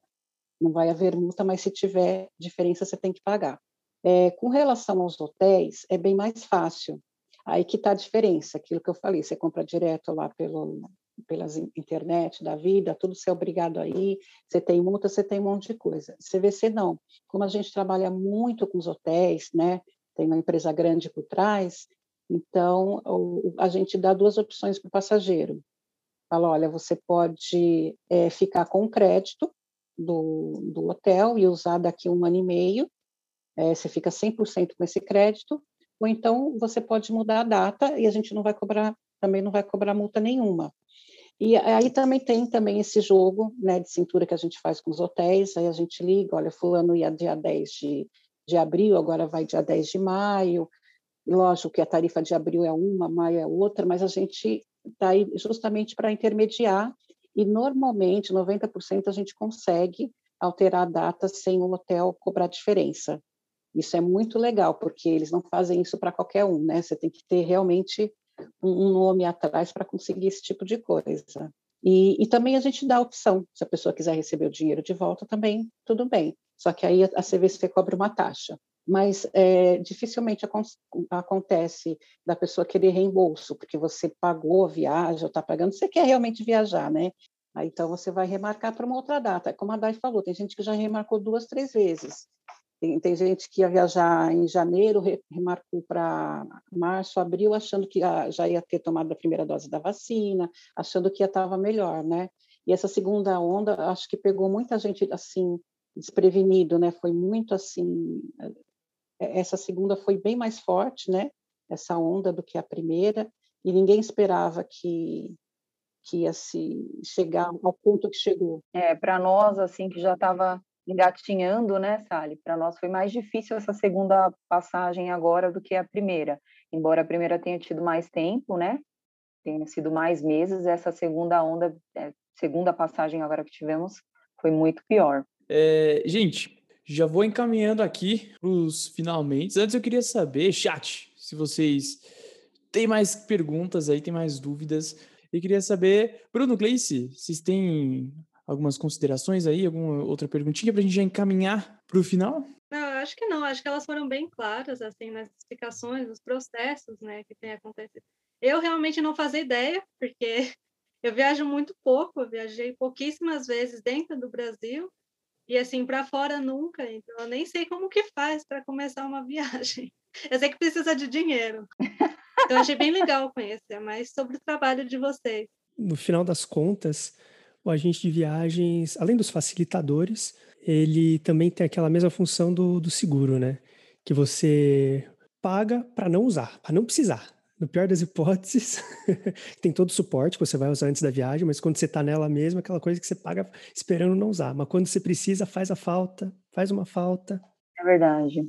C: Não vai haver multa, mas se tiver diferença, você tem que pagar. É, com relação aos hotéis, é bem mais fácil. Aí que está a diferença, aquilo que eu falei, você compra direto lá pelo, pelas internet da vida, tudo ser obrigado aí, você tem multa, você tem um monte de coisa. CVC não. Como a gente trabalha muito com os hotéis, né? Tem uma empresa grande por trás, então a gente dá duas opções para o passageiro. Fala, olha, você pode é, ficar com crédito do, do hotel e usar daqui um ano e meio, é, você fica 100% com esse crédito, ou então você pode mudar a data e a gente não vai cobrar, também não vai cobrar multa nenhuma. E aí também tem também esse jogo né, de cintura que a gente faz com os hotéis, aí a gente liga, olha, fulano ia dia 10 de, de abril, agora vai dia 10 de maio, lógico que a tarifa de abril é uma, maio é outra, mas a gente está aí justamente para intermediar e normalmente 90% a gente consegue alterar a data sem o hotel cobrar diferença. Isso é muito legal, porque eles não fazem isso para qualquer um, né? Você tem que ter realmente um nome atrás para conseguir esse tipo de coisa. E, e, também a gente dá a opção, se a pessoa quiser receber o dinheiro de volta, também tudo bem. Só que aí a CVC cobra uma taxa. Mas é, dificilmente acontece da pessoa querer reembolso, porque você pagou a viagem, ou está pagando, você quer realmente viajar, né? Aí, então você vai remarcar para uma outra data. Como a Dai falou, tem gente que já remarcou duas, três vezes. Tem, tem gente que ia viajar em janeiro, remarcou para março, abril, achando que já ia ter tomado a primeira dose da vacina, achando que estava melhor, né? E essa segunda onda, acho que pegou muita gente assim desprevenido, né? Foi muito assim. É, essa segunda foi bem mais forte, né? Essa onda do que a primeira, e ninguém esperava que que ia se chegar ao ponto que chegou.
D: É, para nós assim que já estava engatinhando, né, Sally? Para nós foi mais difícil essa segunda passagem agora do que a primeira. Embora a primeira tenha tido mais tempo, né? Tenha sido mais meses, essa segunda onda, é, segunda passagem agora que tivemos, foi muito pior.
A: É, gente, já vou encaminhando aqui os finalmente. Antes eu queria saber, chat, se vocês têm mais perguntas aí, têm mais dúvidas. E queria saber, Bruno Gleice, vocês têm algumas considerações aí, alguma outra perguntinha para a gente já encaminhar para o final?
E: Não, acho que não, acho que elas foram bem claras, assim, nas explicações, nos processos, né, que tem acontecido. Eu realmente não fazia ideia, porque eu viajo muito pouco, eu viajei pouquíssimas vezes dentro do Brasil, e assim, para fora nunca, então eu nem sei como que faz para começar uma viagem. Eu sei que precisa de dinheiro. Então achei bem legal conhecer mais sobre o trabalho de vocês.
B: No final das contas, o agente de viagens, além dos facilitadores, ele também tem aquela mesma função do, do seguro, né? Que você paga para não usar, para não precisar. No pior das hipóteses, tem todo o suporte que você vai usar antes da viagem, mas quando você está nela mesmo, é aquela coisa que você paga esperando não usar. Mas quando você precisa, faz a falta, faz uma falta.
D: É verdade.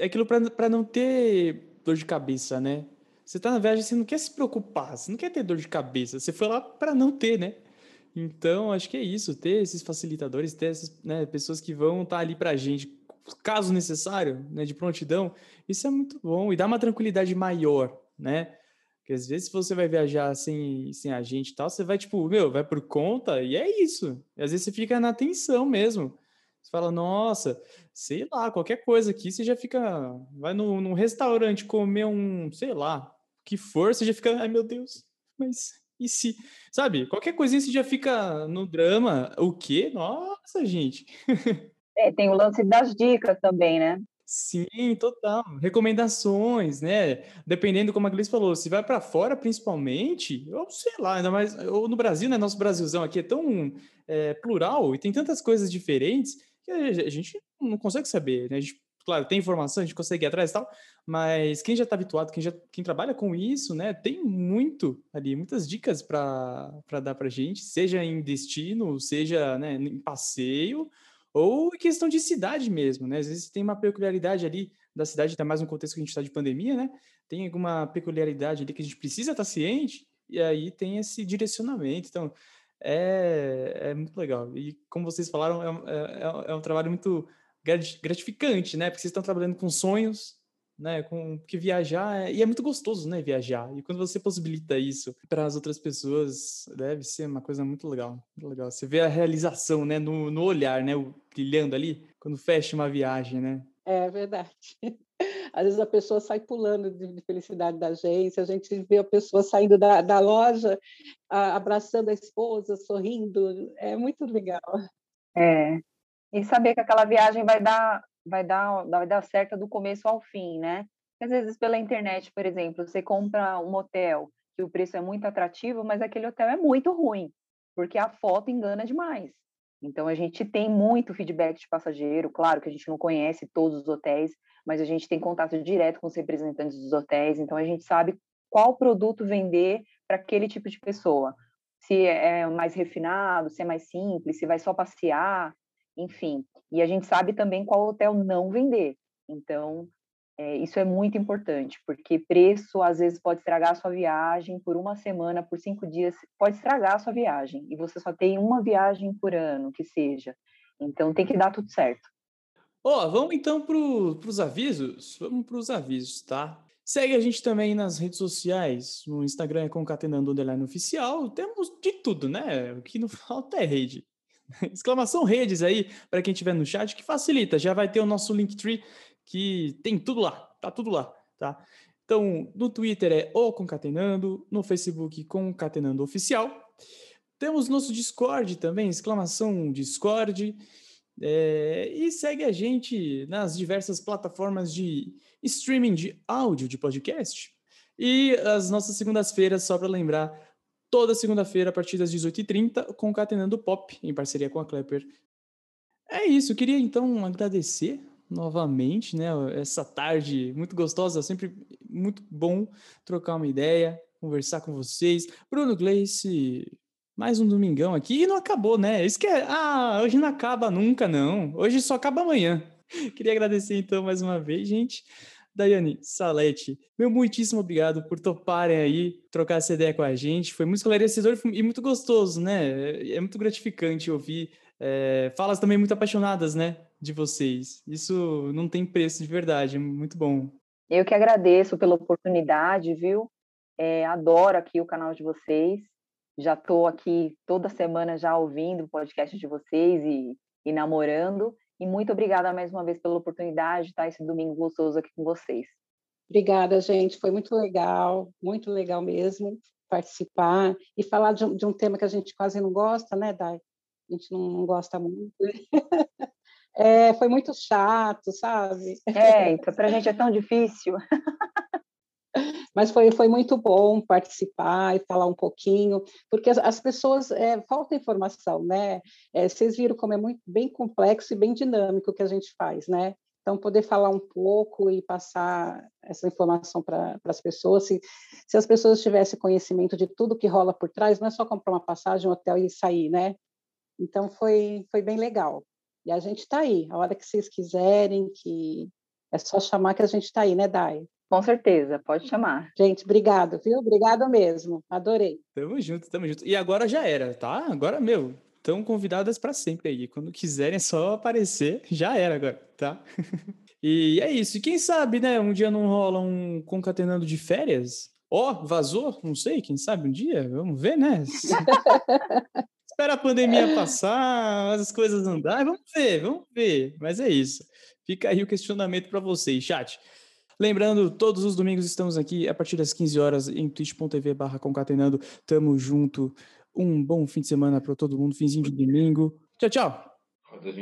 A: É aquilo para não ter dor de cabeça, né? Você está na viagem, você não quer se preocupar, você não quer ter dor de cabeça. Você foi lá para não ter, né? Então, acho que é isso, ter esses facilitadores, ter essas né, pessoas que vão estar tá ali para a gente, caso necessário, né, de prontidão, isso é muito bom e dá uma tranquilidade maior, né? Porque às vezes você vai viajar sem, sem agente e tal, você vai tipo, meu, vai por conta e é isso. E às vezes você fica na tensão mesmo. Você fala, nossa, sei lá, qualquer coisa aqui, você já fica, vai no, num restaurante comer um, sei lá, que for, você já fica, ai meu Deus, mas e se, sabe, qualquer coisinha você já fica no drama. O quê? Nossa, gente.
D: É, tem o lance das dicas também, né?
A: Sim, total. Recomendações, né? Dependendo, como a Gleice falou, se vai para fora, principalmente, ou sei lá, ainda mais, ou no Brasil, né? Nosso Brasilzão aqui é tão é, plural e tem tantas coisas diferentes que a gente não consegue saber, né? A gente claro, tem informação, a gente consegue ir atrás e tal, mas quem já está habituado, quem já quem trabalha com isso, né, tem muito ali, muitas dicas para dar para gente, seja em destino, seja né, em passeio, ou em questão de cidade mesmo, né? Às vezes tem uma peculiaridade ali da cidade, até mais no contexto que a gente está de pandemia, né? Tem alguma peculiaridade ali que a gente precisa estar tá ciente, e aí tem esse direcionamento. Então, é, é muito legal. E como vocês falaram, é, é, é um trabalho muito gratificante, né? Porque vocês estão trabalhando com sonhos, né? Com que viajar é, e é muito gostoso, né? Viajar. E quando você possibilita isso para as outras pessoas, deve ser uma coisa muito legal, muito legal. Você vê a realização, né? No, no olhar, né? O, brilhando ali quando fecha uma viagem, né?
C: É verdade. Às vezes a pessoa sai pulando de, felicidade da agência, a gente vê a pessoa saindo da, da loja, a, abraçando a esposa, sorrindo, é muito legal.
D: É, e saber que aquela viagem vai dar, vai dar, vai dar certo do começo ao fim, né? Às vezes pela internet, por exemplo, você compra um hotel que o preço é muito atrativo, mas aquele hotel é muito ruim, porque a foto engana demais. Então a gente tem muito feedback de passageiro, claro que a gente não conhece todos os hotéis, mas a gente tem contato direto com os representantes dos hotéis, então a gente sabe qual produto vender para aquele tipo de pessoa. Se é mais refinado, se é mais simples, se vai só passear, enfim. E a gente sabe também qual hotel não vender. Então, É, isso é muito importante, porque preço às vezes pode estragar a sua viagem por uma semana, por cinco dias, pode estragar a sua viagem. E você só tem uma viagem por ano, que seja. Então tem que dar tudo certo.
A: Ó, oh, vamos então para os avisos? Vamos para os avisos, tá? Segue a gente também nas redes sociais. No Instagram é concatenando oficial. Temos de tudo, né? O que não falta é rede. Exclamação redes aí, para quem estiver no chat, que facilita. Já vai ter o nosso Linktree, que tem tudo lá. Tá tudo lá, tá? Então, no Twitter é o Concatenando, no Facebook Concatenando Oficial. Temos nosso Discord também, exclamação Discord. É, e segue a gente nas diversas plataformas de streaming de áudio de podcast. E as nossas segundas-feiras, só para lembrar, toda segunda-feira, a partir das 18h30, concatenando pop, em parceria com a Klepper. É isso, queria então agradecer novamente, né? Essa tarde muito gostosa, sempre muito bom trocar uma ideia, conversar com vocês. Bruno Gleice, mais um domingão aqui e não acabou, né? Isso que é. Ah, hoje não acaba nunca, não. Hoje só acaba amanhã. Queria agradecer então mais uma vez, gente. Daiane Salete, meu muitíssimo obrigado por toparem aí, trocar essa ideia com a gente. Foi muito esclarecedor e muito gostoso, né? É muito gratificante ouvir é, falas também muito apaixonadas, né? De vocês. Isso não tem preço de verdade, é muito bom.
D: Eu que agradeço pela oportunidade, viu? É, adoro aqui o canal de vocês já estou aqui toda semana já ouvindo o podcast de vocês e, e namorando. E muito obrigada mais uma vez pela oportunidade de estar esse domingo gostoso aqui com vocês.
C: Obrigada, gente. Foi muito legal, muito legal mesmo participar e falar de um, de um tema que a gente quase não gosta, né, Dai? A gente não gosta muito. É, foi muito chato, sabe?
D: É, então para a gente é tão difícil.
C: Mas foi, foi muito bom participar e falar um pouquinho, porque as, as pessoas, é, falta informação, né? É, vocês viram como é muito bem complexo e bem dinâmico o que a gente faz, né? Então, poder falar um pouco e passar essa informação para as pessoas, se, se as pessoas tivessem conhecimento de tudo que rola por trás, não é só comprar uma passagem, um hotel e sair, né? Então, foi, foi bem legal. E a gente está aí, a hora que vocês quiserem, que é só chamar que a gente está aí, né, Dai?
D: Com certeza, pode chamar.
C: Gente, obrigado, viu? Obrigado mesmo. Adorei.
A: Tamo junto, tamo junto. E agora já era, tá? Agora, meu, estão convidadas para sempre aí. Quando quiserem, é só aparecer. Já era agora, tá? e é isso. E quem sabe, né? Um dia não rola um concatenando de férias? Ó, oh, vazou? Não sei, quem sabe um dia? Vamos ver, né? Espera a pandemia passar, as coisas andarem. Vamos ver, vamos ver. Mas é isso. Fica aí o questionamento para vocês, chat. Lembrando, todos os domingos estamos aqui a partir das 15 horas em twitch.tv barra concatenando. Tamo junto. Um bom fim de semana para todo mundo, finzinho de domingo. Tchau, tchau. Roda as